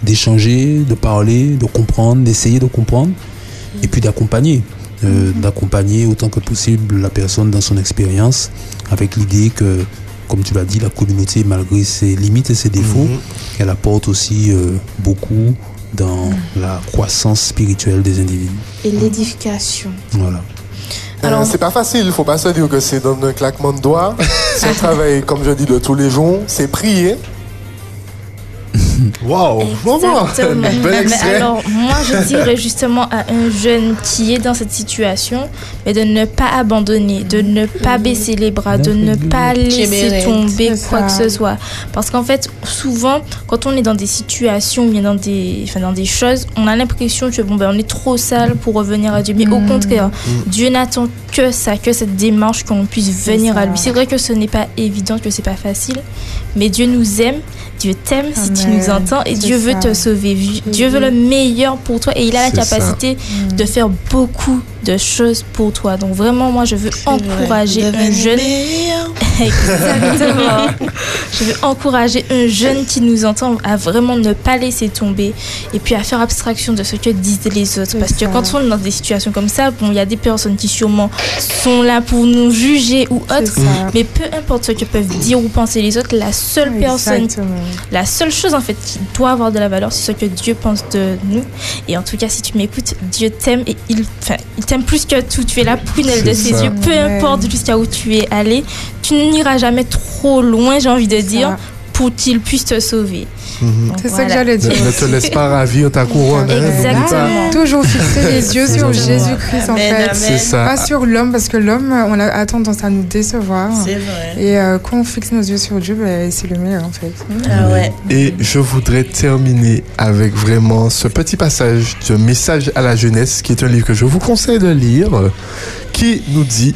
d'échanger, de parler, de comprendre, d'essayer de comprendre, et puis d'accompagner. Euh, D'accompagner autant que possible la personne dans son expérience, avec l'idée que, comme tu l'as dit, la communauté, malgré ses limites et ses défauts, elle apporte aussi euh, beaucoup dans la croissance spirituelle des individus. et l'édification. Voilà. Euh, c'est pas facile, faut pas se dire que c'est dans un claquement de doigts. C'est un travail, comme je dis, de tous les jours. C'est prier. Waouh! Bel Mais alors, moi, je dirais justement à un jeune qui est dans cette situation, mais de ne pas abandonner, de ne pas baisser les bras, de ne pas laisser tomber quoi que ce soit. Parce qu'en fait, souvent, quand on est dans des situations, bien dans des, enfin, dans des choses, on a l'impression que bon, ben, on est trop sale pour revenir à Dieu. Mais au contraire, Dieu n'attend que ça, que cette démarche qu'on puisse venir à lui. C'est vrai que ce n'est pas évident, que c'est pas facile, mais Dieu nous aime, Dieu t'aime si tu nous et Dieu veut te sauver. Dieu veut le meilleur pour toi et il a la ça. capacité de faire beaucoup de choses pour toi. Donc vraiment, moi, je veux encourager un jeune. Exactement. je veux encourager un jeune qui nous entend à vraiment ne pas laisser tomber et puis à faire abstraction de ce que disent les autres. Parce que quand on est dans des situations comme ça, bon, il y a des personnes qui sûrement sont là pour nous juger ou autre, mais peu importe ce que peuvent dire ou penser les autres, la seule personne la seule chose en fait qui doit avoir de la valeur, c'est ce que Dieu pense de nous. Et en tout cas, si tu m'écoutes, Dieu t'aime et il, il t'aime plus que tout. Tu es la prunelle de ses ça. yeux. Peu Ouais. importe jusqu'à où tu es allé, tu n'iras jamais trop loin, j'ai envie de dire, pour qu'il puisse te sauver. Mhm. C'est ça voilà. que j'allais dire. Ne, ne te laisse pas ravir ta couronne. hein. Exactement. Toujours fixer les yeux sur. Jésus-Christ, en fait. C'est ça. Pas sur l'homme, parce que l'homme, on a, tendance à nous décevoir. C'est vrai. Et euh, quand on fixe nos yeux sur Dieu, ben, c'est le meilleur, en fait. Ah ouais. Et je voudrais terminer avec vraiment ce petit passage de Message à la jeunesse, qui est un livre que je vous conseille de lire, qui nous dit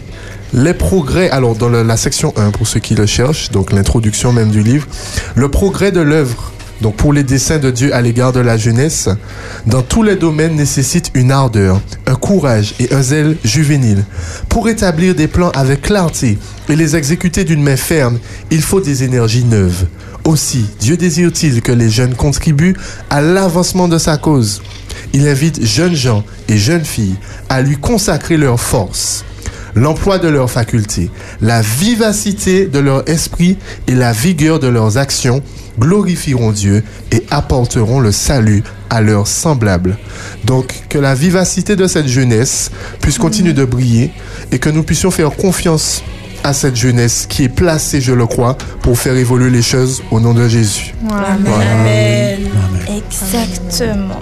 les progrès, alors dans la section 1 pour ceux qui le cherchent, donc l'introduction même du livre, le progrès de l'œuvre donc pour les desseins de Dieu à l'égard de la jeunesse, dans tous les domaines nécessite une ardeur, un courage et un zèle juvénile. Pour établir des plans avec clarté et les exécuter d'une main ferme, il faut des énergies neuves. Aussi, Dieu désire-t-il que les jeunes contribuent à l'avancement de sa cause. Il invite jeunes gens et jeunes filles à lui consacrer leur force, l'emploi de leurs facultés, la vivacité de leur esprit et la vigueur de leurs actions glorifieront Dieu et apporteront le salut à leurs semblables. Donc que la vivacité de cette jeunesse puisse continuer de briller et que nous puissions faire confiance à cette jeunesse qui est placée, je le crois, pour faire évoluer les choses au nom de Jésus. Amen. Exactement.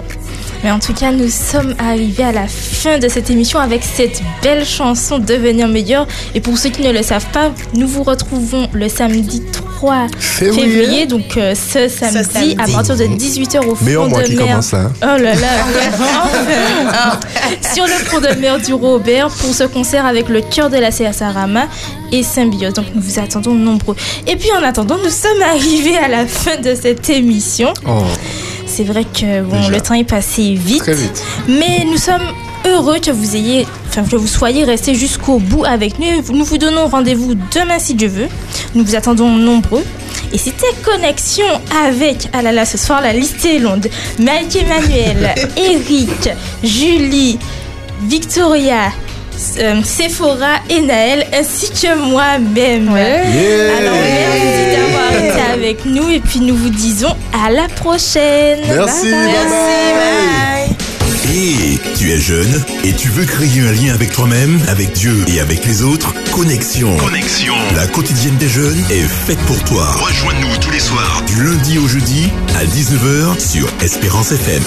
Mais en tout cas, nous sommes arrivés à la fin de cette émission avec cette belle chanson Devenir meilleur. Et pour ceux qui ne le savent pas, nous vous retrouvons le samedi 3 Février. février, donc euh, ce, samedi, samedi. à partir de 18h au mois de mer. commence là, hein. Oh là là, enfin. Sur le front de mer du Robert pour ce concert avec le cœur de la CSA Rama et Symbiose. Donc nous vous attendons nombreux. Et puis en attendant, nous sommes arrivés à la fin de cette émission. Oh, C'est vrai que bon, Déjà. le temps est passé vite, très vite. mais nous sommes heureux que vous ayez, enfin que vous soyez restés jusqu'au bout avec nous. Nous vous donnons rendez-vous demain si Dieu veut. Nous vous attendons nombreux. Et c'était Connexion avec, ah là là, ce soir la liste est longue. Mike Emmanuel, Eric, Julie, Victoria, euh, Sephora et Naël, ainsi que moi-même. Alors merci d'avoir été avec nous et puis nous vous disons à la prochaine. Merci, Bye bye. bye bye. Et tu es jeune et tu veux créer un lien avec toi-même, avec Dieu et avec les autres? Connexion. Connexion. La quotidienne des jeunes est faite pour toi. Rejoins-nous tous les soirs du lundi au jeudi à 19h sur Espérance FM.